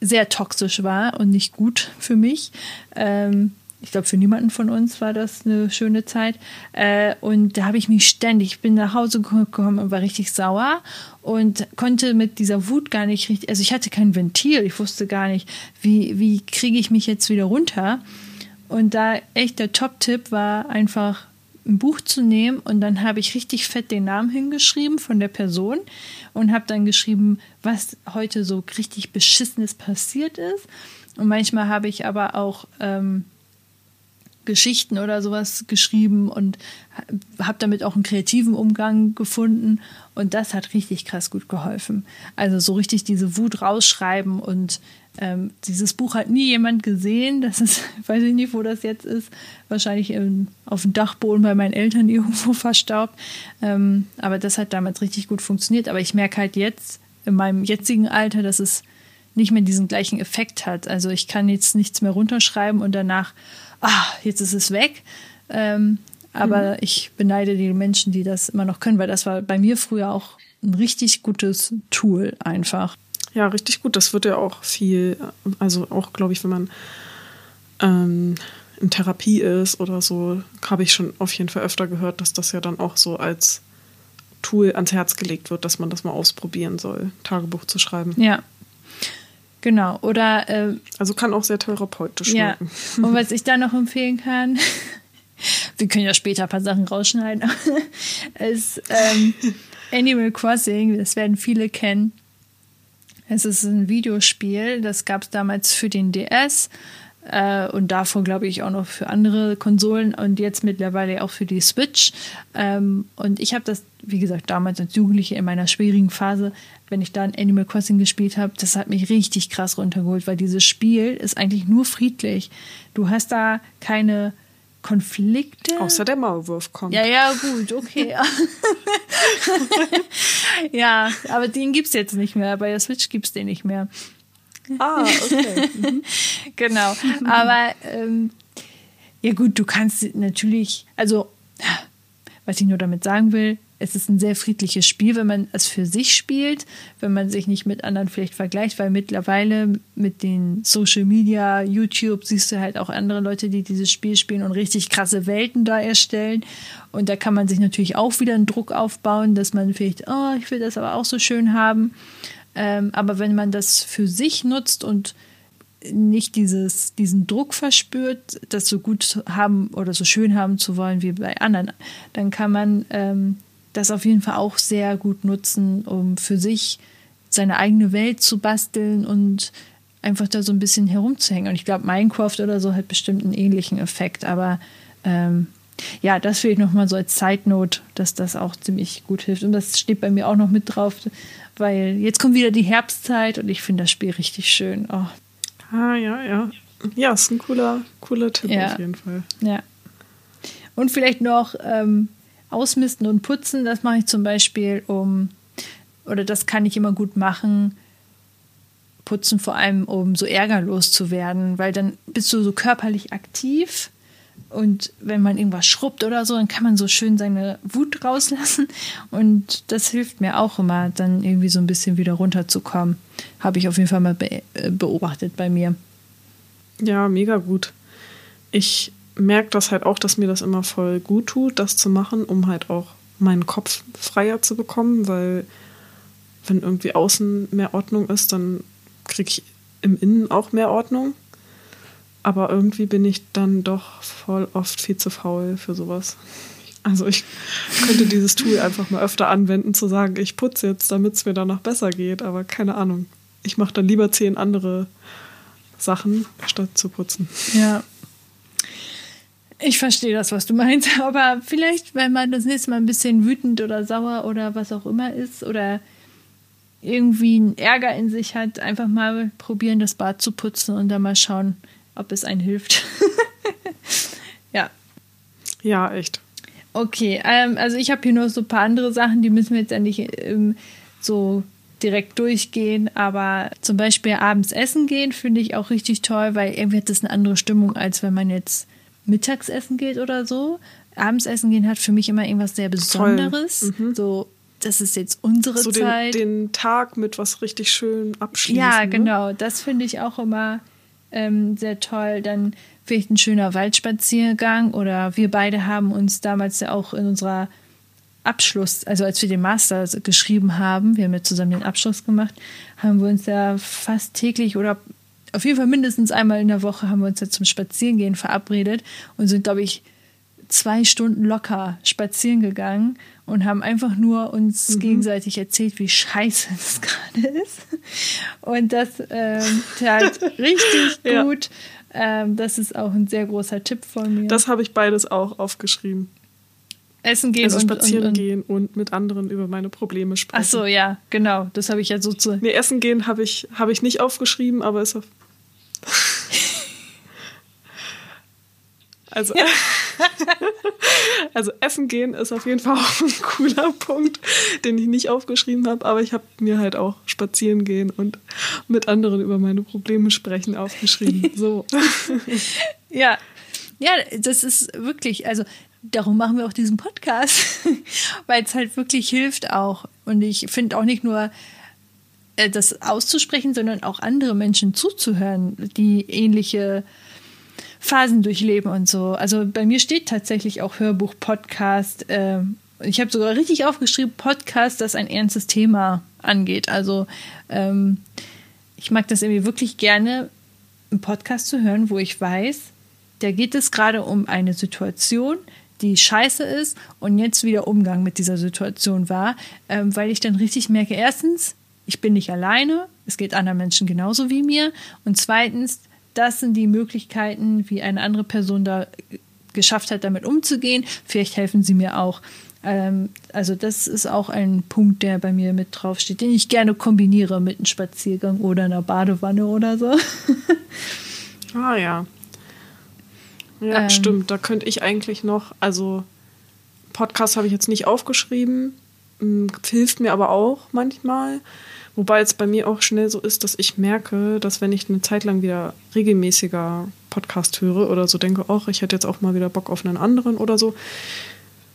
sehr toxisch war und nicht gut für mich. Ähm, ich glaube, für niemanden von uns war das eine schöne Zeit. Äh, und da habe ich mich ständig, ich bin nach Hause gekommen und war richtig sauer und konnte mit dieser Wut gar nicht richtig, also ich hatte kein Ventil, ich wusste gar nicht, wie, wie kriege ich mich jetzt wieder runter. Und da echt der Top-Tipp war einfach ein Buch zu nehmen und dann habe ich richtig fett den Namen hingeschrieben von der Person und habe dann geschrieben, was heute so richtig beschissenes passiert ist. Und manchmal habe ich aber auch ähm, Geschichten oder sowas geschrieben und habe damit auch einen kreativen Umgang gefunden und das hat richtig krass gut geholfen. Also so richtig diese Wut rausschreiben und ähm, dieses Buch hat nie jemand gesehen. Das ist, weiß ich nicht, wo das jetzt ist. Wahrscheinlich im, auf dem Dachboden bei meinen Eltern irgendwo verstaubt. Ähm, aber das hat damals richtig gut funktioniert. Aber ich merke halt jetzt, in meinem jetzigen Alter, dass es nicht mehr diesen gleichen Effekt hat. Also ich kann jetzt nichts mehr runterschreiben und danach, ah, jetzt ist es weg. Ähm, aber mhm. ich beneide die Menschen, die das immer noch können, weil das war bei mir früher auch ein richtig gutes Tool einfach. Ja, richtig gut. Das wird ja auch viel, also auch, glaube ich, wenn man ähm, in Therapie ist oder so, habe ich schon auf jeden Fall öfter gehört, dass das ja dann auch so als Tool ans Herz gelegt wird, dass man das mal ausprobieren soll, Tagebuch zu schreiben. Ja. Genau. Oder äh, also kann auch sehr therapeutisch ja. wirken. Und was ich da noch empfehlen kann, wir können ja später ein paar Sachen rausschneiden, ist ähm, Animal Crossing, das werden viele kennen. Es ist ein Videospiel, das gab es damals für den DS äh, und davor glaube ich auch noch für andere Konsolen und jetzt mittlerweile auch für die Switch. Ähm, und ich habe das, wie gesagt, damals als Jugendliche in meiner schwierigen Phase, wenn ich dann Animal Crossing gespielt habe, das hat mich richtig krass runtergeholt, weil dieses Spiel ist eigentlich nur friedlich. Du hast da keine Konflikte. Außer der Maulwurf kommt. Ja, ja, gut, okay. ja, aber den gibt es jetzt nicht mehr. Bei der Switch gibt es den nicht mehr. Ah, okay. Mhm. genau. Aber ähm, ja gut, du kannst natürlich, also was ich nur damit sagen will, es ist ein sehr friedliches Spiel, wenn man es für sich spielt, wenn man sich nicht mit anderen vielleicht vergleicht, weil mittlerweile mit den Social Media, YouTube siehst du halt auch andere Leute, die dieses Spiel spielen und richtig krasse Welten da erstellen. Und da kann man sich natürlich auch wieder einen Druck aufbauen, dass man vielleicht, oh, ich will das aber auch so schön haben. Ähm, aber wenn man das für sich nutzt und nicht dieses, diesen Druck verspürt, das so gut haben oder so schön haben zu wollen wie bei anderen, dann kann man ähm, das auf jeden Fall auch sehr gut nutzen, um für sich seine eigene Welt zu basteln und einfach da so ein bisschen herumzuhängen. Und ich glaube, Minecraft oder so hat bestimmt einen ähnlichen Effekt. Aber ähm, ja, das vielleicht nochmal so als Zeitnot, dass das auch ziemlich gut hilft. Und das steht bei mir auch noch mit drauf, weil jetzt kommt wieder die Herbstzeit und ich finde das Spiel richtig schön. Oh. Ah, ja, ja. Ja, ist ein cooler, cooler Tipp ja. auf jeden Fall. Ja. Und vielleicht noch ähm, ausmisten und putzen, das mache ich zum Beispiel um, oder das kann ich immer gut machen, putzen vor allem, um so ärgerlos zu werden, weil dann bist du so körperlich aktiv und wenn man irgendwas schrubbt oder so, dann kann man so schön seine Wut rauslassen. Und das hilft mir auch immer, dann irgendwie so ein bisschen wieder runterzukommen. Habe ich auf jeden Fall mal be äh, beobachtet bei mir. Ja, mega gut. Ich merke das halt auch, dass mir das immer voll gut tut, das zu machen, um halt auch meinen Kopf freier zu bekommen, weil wenn irgendwie außen mehr Ordnung ist, dann kriege ich im Innen auch mehr Ordnung. Aber irgendwie bin ich dann doch voll oft viel zu faul für sowas. Also ich könnte dieses Tool einfach mal öfter anwenden, zu sagen, ich putze jetzt, damit es mir danach besser geht. Aber keine Ahnung. Ich mache dann lieber zehn andere Sachen, statt zu putzen. Ja. Ich verstehe das, was du meinst. Aber vielleicht, wenn man das nächste Mal ein bisschen wütend oder sauer oder was auch immer ist oder irgendwie einen Ärger in sich hat, einfach mal probieren, das Bad zu putzen und dann mal schauen, ob es einen hilft. ja. Ja, echt. Okay, ähm, also ich habe hier noch so ein paar andere Sachen, die müssen wir jetzt ja nicht ähm, so direkt durchgehen, aber zum Beispiel abends essen gehen finde ich auch richtig toll, weil irgendwie hat das eine andere Stimmung, als wenn man jetzt mittags essen geht oder so. Abends essen gehen hat für mich immer irgendwas sehr Besonderes. Mhm. So, das ist jetzt unsere so Zeit. Den, den Tag mit was richtig schön abschließen. Ja, ne? genau. Ne? Das finde ich auch immer ähm, sehr toll. Dann vielleicht ein schöner Waldspaziergang oder wir beide haben uns damals ja auch in unserer Abschluss, also als wir den Master geschrieben haben, wir haben ja zusammen den Abschluss gemacht, haben wir uns ja fast täglich oder auf jeden Fall mindestens einmal in der Woche haben wir uns ja zum Spazierengehen verabredet und sind, glaube ich, zwei Stunden locker spazieren gegangen und haben einfach nur uns mhm. gegenseitig erzählt, wie scheiße das gerade ist. Und das ähm, tat richtig gut. Ja. Ähm, das ist auch ein sehr großer Tipp von mir. Das habe ich beides auch aufgeschrieben. Essen gehen also und spazieren und, und, gehen und mit anderen über meine Probleme sprechen. Ach so, ja, genau. Das habe ich ja so zu. Nee, Essen gehen habe ich, hab ich nicht aufgeschrieben, aber ist auf. also. Ja. also Essen gehen ist auf jeden Fall auch ein cooler Punkt, den ich nicht aufgeschrieben habe, aber ich habe mir halt auch spazieren gehen und mit anderen über meine Probleme sprechen aufgeschrieben. So. ja. Ja, das ist wirklich, also darum machen wir auch diesen Podcast, weil es halt wirklich hilft auch. Und ich finde auch nicht nur das auszusprechen, sondern auch andere Menschen zuzuhören, die ähnliche Phasen durchleben und so. Also bei mir steht tatsächlich auch Hörbuch, Podcast. Äh, ich habe sogar richtig aufgeschrieben, Podcast, das ein ernstes Thema angeht. Also ähm, ich mag das irgendwie wirklich gerne, einen Podcast zu hören, wo ich weiß, da geht es gerade um eine Situation, die scheiße ist und jetzt wieder Umgang mit dieser Situation war, ähm, weil ich dann richtig merke, erstens, ich bin nicht alleine, es geht anderen Menschen genauso wie mir und zweitens, das sind die Möglichkeiten, wie eine andere Person da geschafft hat, damit umzugehen. Vielleicht helfen sie mir auch. Ähm, also das ist auch ein Punkt, der bei mir mit draufsteht, den ich gerne kombiniere mit einem Spaziergang oder einer Badewanne oder so. ah ja. Ja, ähm, stimmt. Da könnte ich eigentlich noch, also Podcast habe ich jetzt nicht aufgeschrieben, hilft mir aber auch manchmal. Wobei es bei mir auch schnell so ist, dass ich merke, dass wenn ich eine Zeit lang wieder regelmäßiger Podcast höre oder so denke, ach, ich hätte jetzt auch mal wieder Bock auf einen anderen oder so,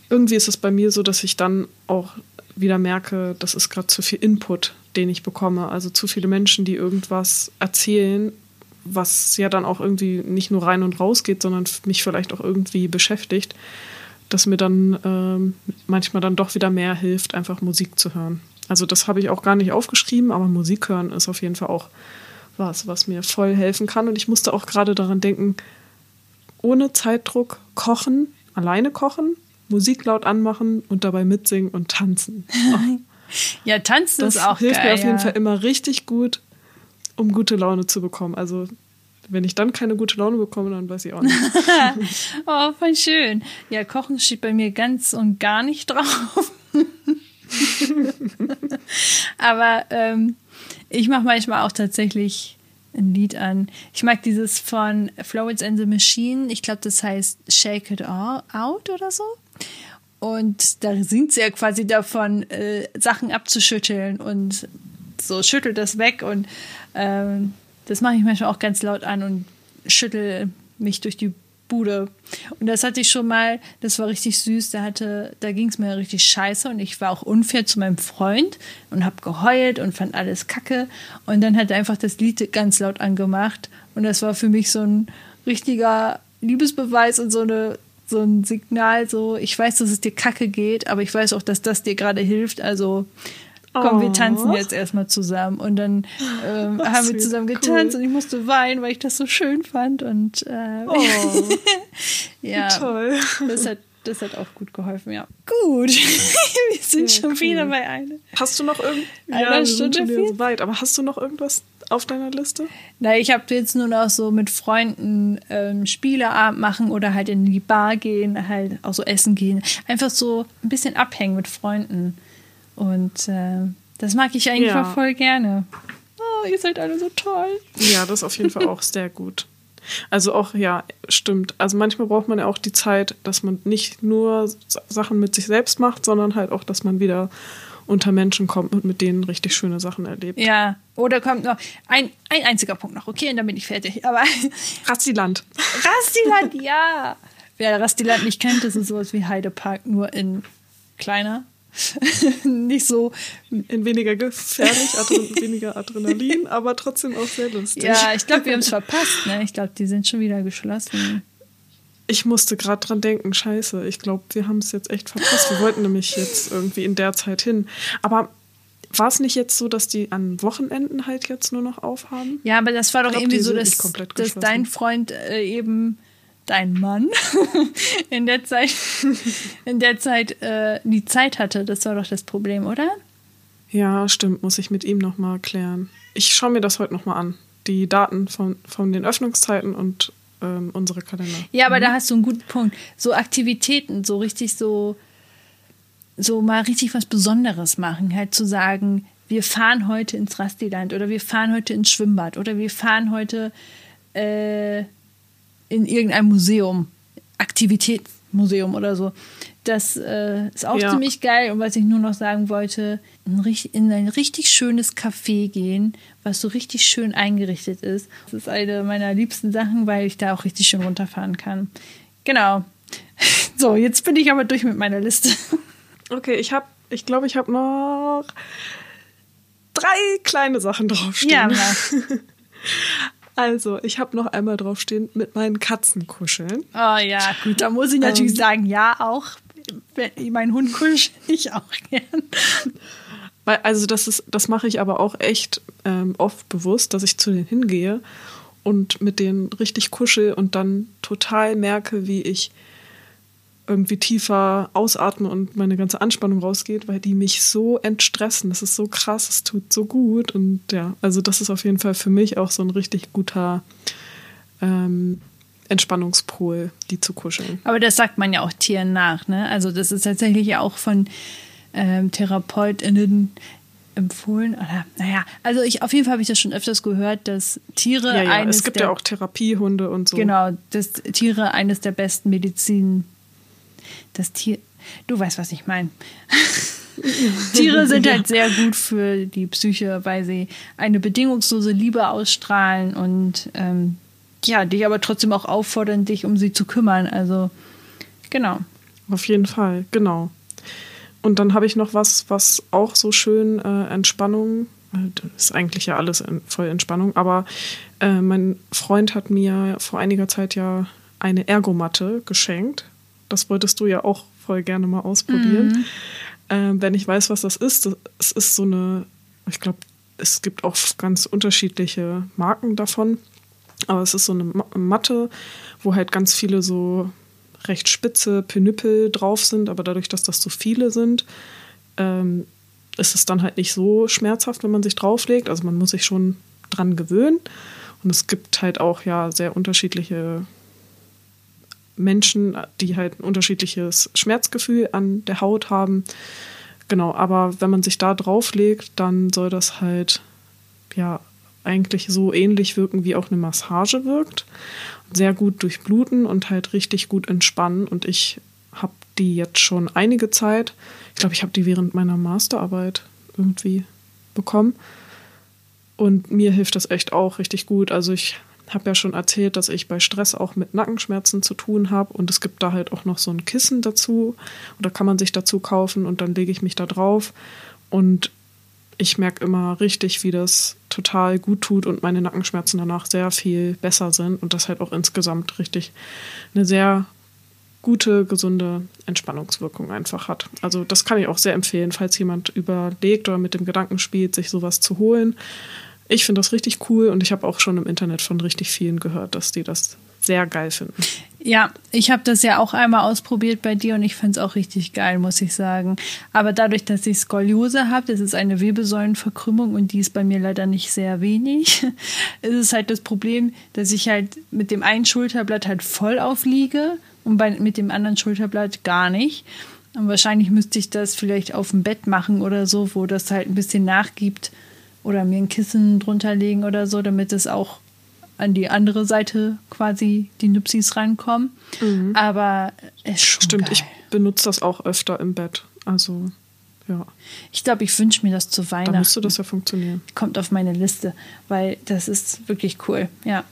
irgendwie ist es bei mir so, dass ich dann auch wieder merke, das ist gerade zu viel Input, den ich bekomme. Also zu viele Menschen, die irgendwas erzählen, was ja dann auch irgendwie nicht nur rein und raus geht, sondern mich vielleicht auch irgendwie beschäftigt, dass mir dann ähm, manchmal dann doch wieder mehr hilft, einfach Musik zu hören. Also das habe ich auch gar nicht aufgeschrieben, aber Musik hören ist auf jeden Fall auch was, was mir voll helfen kann. Und ich musste auch gerade daran denken, ohne Zeitdruck kochen, alleine kochen, Musik laut anmachen und dabei mitsingen und tanzen. ja, tanzen das ist auch hilft geil, mir auf jeden ja. Fall immer richtig gut. um gute Laune zu bekommen. Also wenn ich dann keine gute Laune bekomme, dann weiß ich auch nicht. oh, voll schön. Ja, Kochen steht bei mir ganz und gar nicht drauf. Aber ähm, ich mache manchmal auch tatsächlich ein Lied an. Ich mag dieses von Florence and the Machine. Ich glaube, das heißt Shake It All Out oder so. Und da singt sie ja quasi davon, äh, Sachen abzuschütteln und so schüttelt das weg. Und ähm, das mache ich manchmal auch ganz laut an und schüttel mich durch die Bude. Und das hatte ich schon mal, das war richtig süß, da hatte, da ging es mir richtig scheiße und ich war auch unfair zu meinem Freund und habe geheult und fand alles kacke. Und dann hat er einfach das Lied ganz laut angemacht. Und das war für mich so ein richtiger Liebesbeweis und so eine so ein Signal, so ich weiß, dass es dir kacke geht, aber ich weiß auch, dass das dir gerade hilft. Also komm, wir tanzen jetzt erstmal zusammen. Und dann ähm, haben wir zusammen getanzt cool. und ich musste weinen, weil ich das so schön fand. Und äh, oh, ja, toll. Das hat, das hat auch gut geholfen, ja. Gut, wir sind ja, schon cool. wieder bei einer. Hast du noch irgend ja, Stunde schon so weit, aber hast du noch irgendwas auf deiner Liste? Na, ich habe jetzt nur noch so mit Freunden ähm, Spieleabend machen oder halt in die Bar gehen, halt auch so essen gehen. Einfach so ein bisschen abhängen mit Freunden. Und äh, das mag ich eigentlich ja. voll gerne. Oh, ihr seid alle so toll. Ja, das ist auf jeden Fall auch sehr gut. Also auch, ja, stimmt. Also manchmal braucht man ja auch die Zeit, dass man nicht nur Sachen mit sich selbst macht, sondern halt auch, dass man wieder unter Menschen kommt und mit denen richtig schöne Sachen erlebt. Ja, oder kommt noch ein, ein einziger Punkt noch, okay, und dann bin ich fertig. Aber Rastiland. Rastiland, ja. Wer Rastiland nicht kennt, das ist sowas wie Heidepark, nur in kleiner. nicht so. In weniger gefährlich, Adren weniger Adrenalin, aber trotzdem auch sehr lustig. Ja, ich glaube, wir haben es verpasst. Ne? Ich glaube, die sind schon wieder geschlossen. Ich musste gerade dran denken, scheiße. Ich glaube, wir haben es jetzt echt verpasst. Wir wollten nämlich jetzt irgendwie in der Zeit hin. Aber war es nicht jetzt so, dass die an Wochenenden halt jetzt nur noch aufhaben? Ja, aber das war doch glaub, irgendwie so, dass, dass dein Freund äh, eben dein Mann in der Zeit, in der Zeit äh, die Zeit hatte. Das war doch das Problem, oder? Ja, stimmt, muss ich mit ihm nochmal klären. Ich schaue mir das heute nochmal an. Die Daten von, von den Öffnungszeiten und ähm, unsere Kalender. Ja, aber mhm. da hast du einen guten Punkt. So Aktivitäten, so richtig so, so mal richtig was Besonderes machen. Halt zu sagen, wir fahren heute ins Rastiland oder wir fahren heute ins Schwimmbad oder wir fahren heute äh, in irgendein Museum, Aktivitätsmuseum oder so. Das äh, ist auch ja. ziemlich geil. Und was ich nur noch sagen wollte, in ein richtig schönes Café gehen, was so richtig schön eingerichtet ist. Das ist eine meiner liebsten Sachen, weil ich da auch richtig schön runterfahren kann. Genau. So, jetzt bin ich aber durch mit meiner Liste. Okay, ich habe, ich glaube, ich habe noch drei kleine Sachen draufstehen. Ja, Also, ich habe noch einmal draufstehen, mit meinen Katzen kuscheln. Oh ja, gut, da muss ich natürlich ähm, sagen, ja, auch. Mein Hund kuschelt ich auch gern. Weil, also, das ist, das mache ich aber auch echt ähm, oft bewusst, dass ich zu denen hingehe und mit denen richtig kuschel und dann total merke, wie ich irgendwie tiefer ausatme und meine ganze Anspannung rausgeht, weil die mich so entstressen. Das ist so krass, es tut so gut. Und ja, also das ist auf jeden Fall für mich auch so ein richtig guter ähm, Entspannungspol, die zu kuscheln. Aber das sagt man ja auch Tieren nach, ne? Also das ist tatsächlich auch von ähm, TherapeutInnen empfohlen. Oder, naja, also ich auf jeden Fall habe ich das schon öfters gehört, dass Tiere ja, ja, eines es gibt der, ja auch Therapiehunde und so. Genau, dass Tiere eines der besten Medizin das Tier, du weißt, was ich meine. Tiere sind halt sehr gut für die Psyche, weil sie eine bedingungslose Liebe ausstrahlen und ähm, ja, dich aber trotzdem auch auffordern, dich um sie zu kümmern. Also, genau. Auf jeden Fall, genau. Und dann habe ich noch was, was auch so schön äh, Entspannung, äh, das ist eigentlich ja alles voll Entspannung, aber äh, mein Freund hat mir vor einiger Zeit ja eine Ergomatte geschenkt das wolltest du ja auch voll gerne mal ausprobieren. Mhm. Ähm, wenn ich weiß, was das ist, es ist so eine, ich glaube, es gibt auch ganz unterschiedliche Marken davon, aber es ist so eine Matte, wo halt ganz viele so recht spitze Penüppel drauf sind, aber dadurch, dass das so viele sind, ähm, ist es dann halt nicht so schmerzhaft, wenn man sich drauflegt. Also man muss sich schon dran gewöhnen. Und es gibt halt auch ja sehr unterschiedliche Menschen, die halt ein unterschiedliches Schmerzgefühl an der Haut haben. Genau, aber wenn man sich da drauflegt, dann soll das halt ja eigentlich so ähnlich wirken, wie auch eine Massage wirkt. Sehr gut durchbluten und halt richtig gut entspannen. Und ich habe die jetzt schon einige Zeit. Ich glaube, ich habe die während meiner Masterarbeit irgendwie bekommen. Und mir hilft das echt auch richtig gut. Also ich habe ja schon erzählt, dass ich bei Stress auch mit Nackenschmerzen zu tun habe. Und es gibt da halt auch noch so ein Kissen dazu. Oder kann man sich dazu kaufen und dann lege ich mich da drauf. Und ich merke immer richtig, wie das total gut tut und meine Nackenschmerzen danach sehr viel besser sind und das halt auch insgesamt richtig eine sehr gute, gesunde Entspannungswirkung einfach hat. Also das kann ich auch sehr empfehlen, falls jemand überlegt oder mit dem Gedanken spielt, sich sowas zu holen. Ich finde das richtig cool und ich habe auch schon im Internet von richtig vielen gehört, dass die das sehr geil finden. Ja, ich habe das ja auch einmal ausprobiert bei dir und ich finde es auch richtig geil, muss ich sagen. Aber dadurch, dass ich Skoliose habe, das ist eine Wirbelsäulenverkrümmung und die ist bei mir leider nicht sehr wenig, ist es halt das Problem, dass ich halt mit dem einen Schulterblatt halt voll aufliege und bei, mit dem anderen Schulterblatt gar nicht. Und wahrscheinlich müsste ich das vielleicht auf dem Bett machen oder so, wo das halt ein bisschen nachgibt oder mir ein Kissen drunter legen oder so, damit es auch an die andere Seite quasi die Nüpsis rankommen. Mhm. Aber es ist schon Stimmt, geil. ich benutze das auch öfter im Bett. Also, ja. Ich glaube, ich wünsche mir das zu Weihnachten. Dann müsste das ja funktionieren. Kommt auf meine Liste, weil das ist wirklich cool. Ja.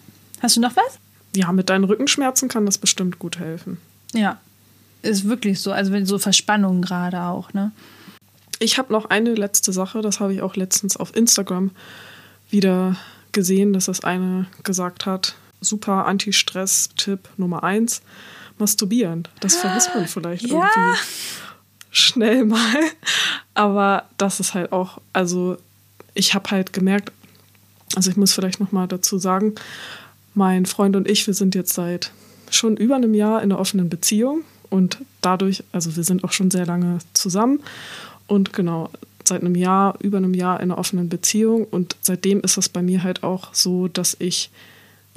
Hast du noch was? Ja, mit deinen Rückenschmerzen kann das bestimmt gut helfen. Ja, ist wirklich so. Also wenn so Verspannungen gerade auch, ne? Ich habe noch eine letzte Sache, das habe ich auch letztens auf Instagram wieder gesehen, dass das eine gesagt hat. Super Anti-Stress-Tipp Nummer eins: Masturbieren. Das vergisst man vielleicht ja. irgendwie schnell mal. Aber das ist halt auch, also ich habe halt gemerkt, also ich muss vielleicht noch mal dazu sagen, mein Freund und ich, wir sind jetzt seit schon über einem Jahr in einer offenen Beziehung und dadurch, also wir sind auch schon sehr lange zusammen und genau, seit einem Jahr, über einem Jahr in einer offenen Beziehung. Und seitdem ist es bei mir halt auch so, dass ich,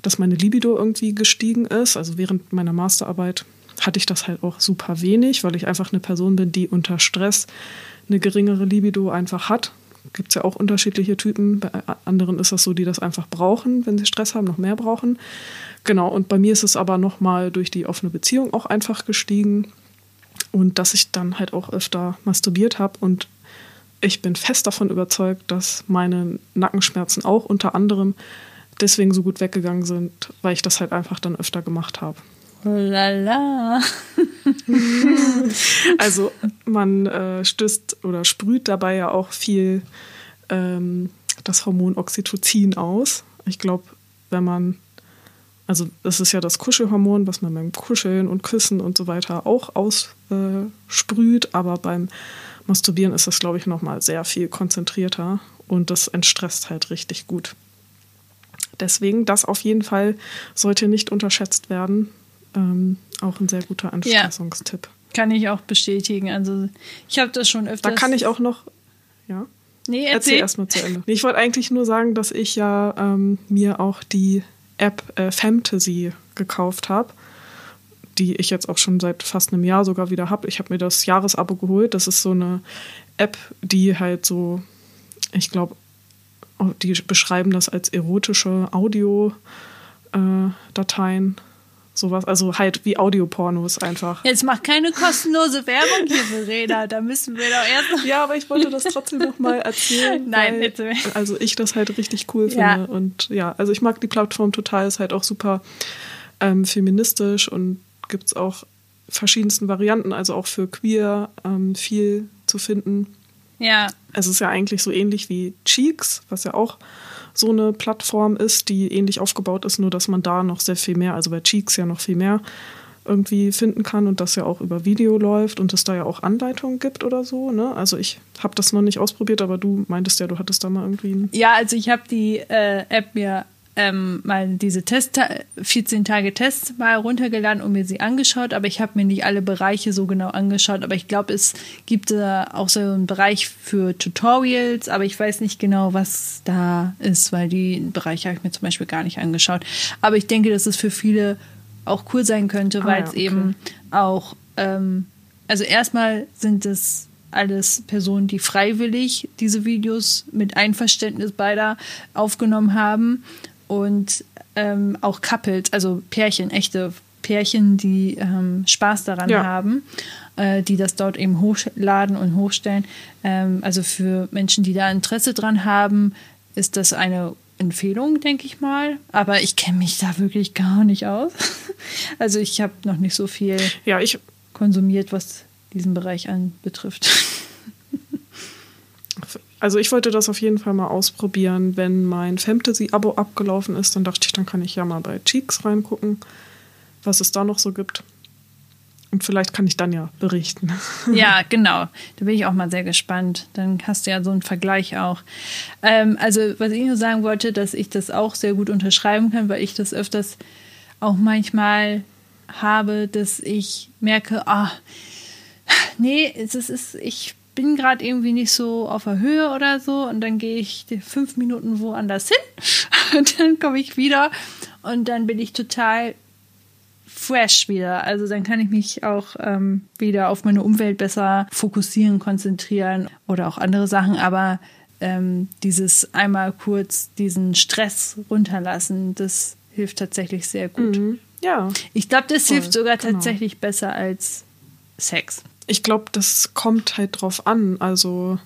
dass meine Libido irgendwie gestiegen ist. Also während meiner Masterarbeit hatte ich das halt auch super wenig, weil ich einfach eine Person bin, die unter Stress eine geringere Libido einfach hat. Gibt es ja auch unterschiedliche Typen. Bei anderen ist das so, die das einfach brauchen, wenn sie Stress haben, noch mehr brauchen. Genau, und bei mir ist es aber nochmal durch die offene Beziehung auch einfach gestiegen. Und dass ich dann halt auch öfter masturbiert habe. Und ich bin fest davon überzeugt, dass meine Nackenschmerzen auch unter anderem deswegen so gut weggegangen sind, weil ich das halt einfach dann öfter gemacht habe. Lala. also man äh, stößt oder sprüht dabei ja auch viel ähm, das Hormon Oxytocin aus. Ich glaube, wenn man also das ist ja das Kuschelhormon, was man beim Kuscheln und Küssen und so weiter auch aussprüht, aber beim Masturbieren ist das, glaube ich, nochmal sehr viel konzentrierter und das entstresst halt richtig gut. Deswegen, das auf jeden Fall sollte nicht unterschätzt werden. Ähm, auch ein sehr guter Entstressungstipp. Ja, kann ich auch bestätigen. Also ich habe das schon öfter. Da kann ich auch noch, ja. Nee, erzähl, erzähl erstmal zu Ende. Ich wollte eigentlich nur sagen, dass ich ja ähm, mir auch die App äh, Fantasy gekauft habe, die ich jetzt auch schon seit fast einem Jahr sogar wieder habe. Ich habe mir das Jahresabo geholt. Das ist so eine App, die halt so, ich glaube, oh, die beschreiben das als erotische Audiodateien. Äh, sowas, also halt wie Audiopornos einfach. Jetzt macht keine kostenlose Werbung hier, Verena, da müssen wir doch erst noch. Ja, aber ich wollte das trotzdem noch mal erzählen. Nein, weil, bitte. Also ich das halt richtig cool finde ja. und ja, also ich mag die Plattform total, ist halt auch super ähm, feministisch und gibt es auch verschiedensten Varianten, also auch für queer ähm, viel zu finden. Ja. Es ist ja eigentlich so ähnlich wie Cheeks, was ja auch so eine Plattform ist, die ähnlich aufgebaut ist, nur dass man da noch sehr viel mehr, also bei Cheeks ja noch viel mehr irgendwie finden kann und das ja auch über Video läuft und es da ja auch Anleitungen gibt oder so. Ne? Also ich habe das noch nicht ausprobiert, aber du meintest ja, du hattest da mal irgendwie. Ja, also ich habe die äh, App mir ähm, mal diese Test 14 Tage Tests mal runtergeladen und mir sie angeschaut, aber ich habe mir nicht alle Bereiche so genau angeschaut. Aber ich glaube, es gibt da auch so einen Bereich für Tutorials, aber ich weiß nicht genau, was da ist, weil die Bereiche habe ich mir zum Beispiel gar nicht angeschaut. Aber ich denke, dass es für viele auch cool sein könnte, weil ah, es okay. eben auch, ähm, also erstmal sind es alles Personen, die freiwillig diese Videos mit Einverständnis beider aufgenommen haben und ähm, auch Couples, also Pärchen, echte Pärchen, die ähm, Spaß daran ja. haben, äh, die das dort eben hochladen und hochstellen. Ähm, also für Menschen, die da Interesse dran haben, ist das eine Empfehlung, denke ich mal. Aber ich kenne mich da wirklich gar nicht aus. also ich habe noch nicht so viel ja, ich, konsumiert, was diesen Bereich anbetrifft. Also ich wollte das auf jeden Fall mal ausprobieren. Wenn mein Fantasy-Abo abgelaufen ist, dann dachte ich, dann kann ich ja mal bei Cheeks reingucken, was es da noch so gibt. Und vielleicht kann ich dann ja berichten. Ja, genau. Da bin ich auch mal sehr gespannt. Dann hast du ja so einen Vergleich auch. Ähm, also, was ich nur sagen wollte, dass ich das auch sehr gut unterschreiben kann, weil ich das öfters auch manchmal habe, dass ich merke, ah, nee, es ist, ich bin gerade irgendwie nicht so auf der Höhe oder so und dann gehe ich fünf Minuten woanders hin und dann komme ich wieder und dann bin ich total fresh wieder. Also dann kann ich mich auch ähm, wieder auf meine Umwelt besser fokussieren, konzentrieren oder auch andere Sachen. Aber ähm, dieses einmal kurz diesen Stress runterlassen, das hilft tatsächlich sehr gut. Mhm. Ja. Ich glaube, das Voll, hilft sogar genau. tatsächlich besser als Sex. Ich glaube, das kommt halt drauf an. Also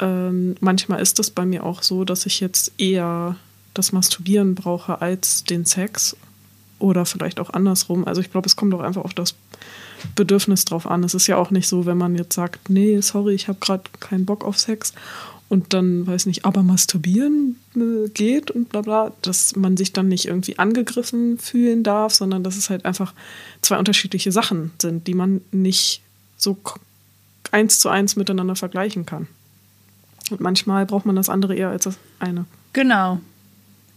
ähm, manchmal ist es bei mir auch so, dass ich jetzt eher das Masturbieren brauche als den Sex. Oder vielleicht auch andersrum. Also ich glaube, es kommt auch einfach auf das Bedürfnis drauf an. Es ist ja auch nicht so, wenn man jetzt sagt, nee, sorry, ich habe gerade keinen Bock auf Sex und dann, weiß nicht, aber masturbieren äh, geht und bla bla, dass man sich dann nicht irgendwie angegriffen fühlen darf, sondern dass es halt einfach zwei unterschiedliche Sachen sind, die man nicht so eins zu eins miteinander vergleichen kann. Und manchmal braucht man das andere eher als das eine. Genau.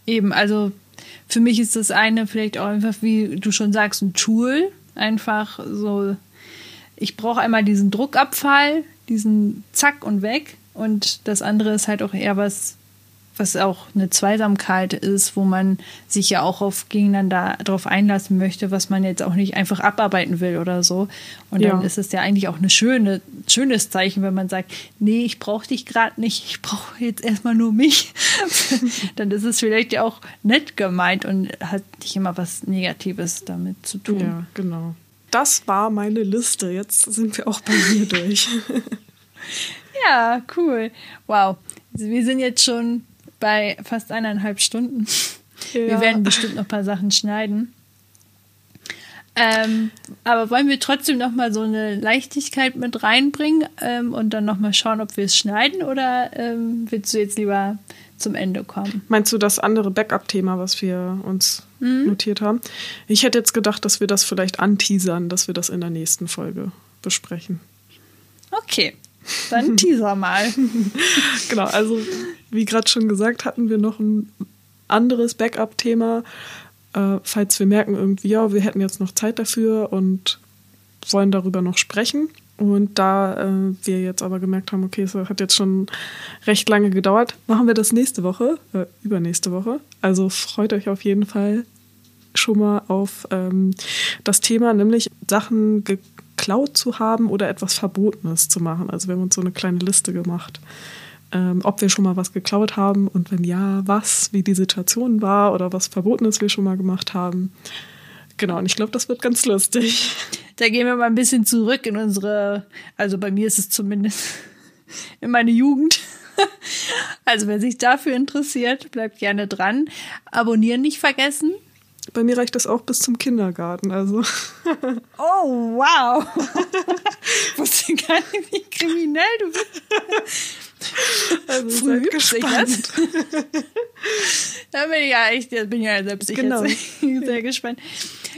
Eben, also für mich ist das eine vielleicht auch einfach, wie du schon sagst, ein Tool. Einfach so, ich brauche einmal diesen Druckabfall, diesen Zack und weg und das andere ist halt auch eher was, was auch eine Zweisamkeit ist, wo man sich ja auch auf gegeneinander darauf einlassen möchte, was man jetzt auch nicht einfach abarbeiten will oder so. Und ja. dann ist es ja eigentlich auch ein schöne, schönes Zeichen, wenn man sagt, nee, ich brauche dich gerade nicht, ich brauche jetzt erstmal nur mich. dann ist es vielleicht ja auch nett gemeint und hat nicht immer was Negatives damit zu tun. Ja, genau. Das war meine Liste. Jetzt sind wir auch bei mir durch. Ja, cool. Wow. Wir sind jetzt schon bei fast eineinhalb Stunden. Ja. Wir werden bestimmt noch ein paar Sachen schneiden. Ähm, aber wollen wir trotzdem noch mal so eine Leichtigkeit mit reinbringen ähm, und dann noch mal schauen, ob wir es schneiden oder ähm, willst du jetzt lieber zum Ende kommen? Meinst du das andere Backup-Thema, was wir uns mhm. notiert haben? Ich hätte jetzt gedacht, dass wir das vielleicht anteasern, dass wir das in der nächsten Folge besprechen. Okay, dann teaser mal. genau, also wie gerade schon gesagt, hatten wir noch ein anderes Backup-Thema. Äh, falls wir merken irgendwie, ja, wir hätten jetzt noch Zeit dafür und wollen darüber noch sprechen. Und da äh, wir jetzt aber gemerkt haben, okay, es hat jetzt schon recht lange gedauert, machen wir das nächste Woche, äh, übernächste Woche. Also freut euch auf jeden Fall schon mal auf ähm, das Thema, nämlich Sachen geklaut zu haben oder etwas Verbotenes zu machen. Also wir haben uns so eine kleine Liste gemacht, ähm, ob wir schon mal was geklaut haben und wenn ja, was, wie die Situation war oder was Verbotenes wir schon mal gemacht haben. Genau, und ich glaube, das wird ganz lustig. Da gehen wir mal ein bisschen zurück in unsere, also bei mir ist es zumindest in meine Jugend. Also wer sich dafür interessiert, bleibt gerne dran. Abonnieren nicht vergessen. Bei mir reicht das auch bis zum Kindergarten, also. Oh, wow. Ich wusste gar nicht, wie kriminell du bist. Also Früh gespannt. da bin ich ja echt, bin ja selbst ich genau. jetzt sehr gespannt.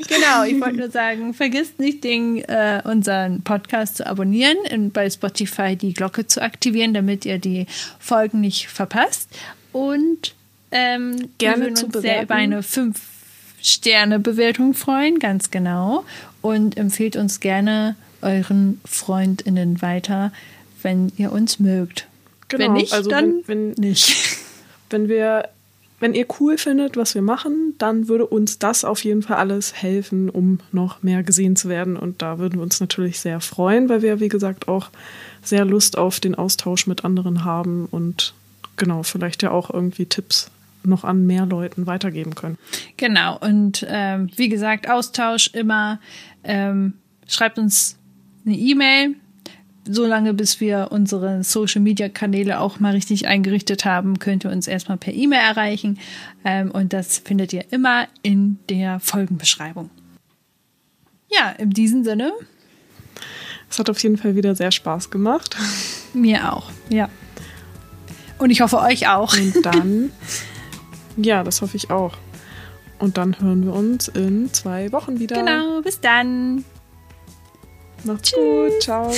Genau, ich wollte nur sagen, vergisst nicht, den, äh, unseren Podcast zu abonnieren und bei Spotify die Glocke zu aktivieren, damit ihr die Folgen nicht verpasst. Und Ähm, Gerne wir würden uns sehr über eine 5-Sterne-Bewertung freuen, ganz genau. Und empfehlt uns gerne euren FreundInnen weiter, wenn ihr uns mögt. Genau, wenn nicht, also dann wenn, wenn, nicht. Wenn wir wenn ihr cool findet, was wir machen, dann würde uns das auf jeden Fall alles helfen, um noch mehr gesehen zu werden. Und da würden wir uns natürlich sehr freuen, weil wir, wie gesagt, auch sehr Lust auf den Austausch mit anderen haben und genau, vielleicht ja auch irgendwie Tipps noch an mehr Leuten weitergeben können. Genau, und ähm, wie gesagt, Austausch immer. Ähm, schreibt uns eine E-Mail so lange, bis wir unsere Social Media Kanäle auch mal richtig eingerichtet haben, könnt ihr uns erstmal per E-Mail erreichen. Ähm, und das findet ihr immer in der Folgenbeschreibung. Ja, in diesem Sinne. Es hat auf jeden Fall wieder sehr Spaß gemacht. Mir auch, ja. Und ich hoffe euch auch. Und dann, ja, das hoffe ich auch. Und dann hören wir uns in zwei Wochen wieder. Genau, bis dann. Macht's Tschüss. gut. Ciao.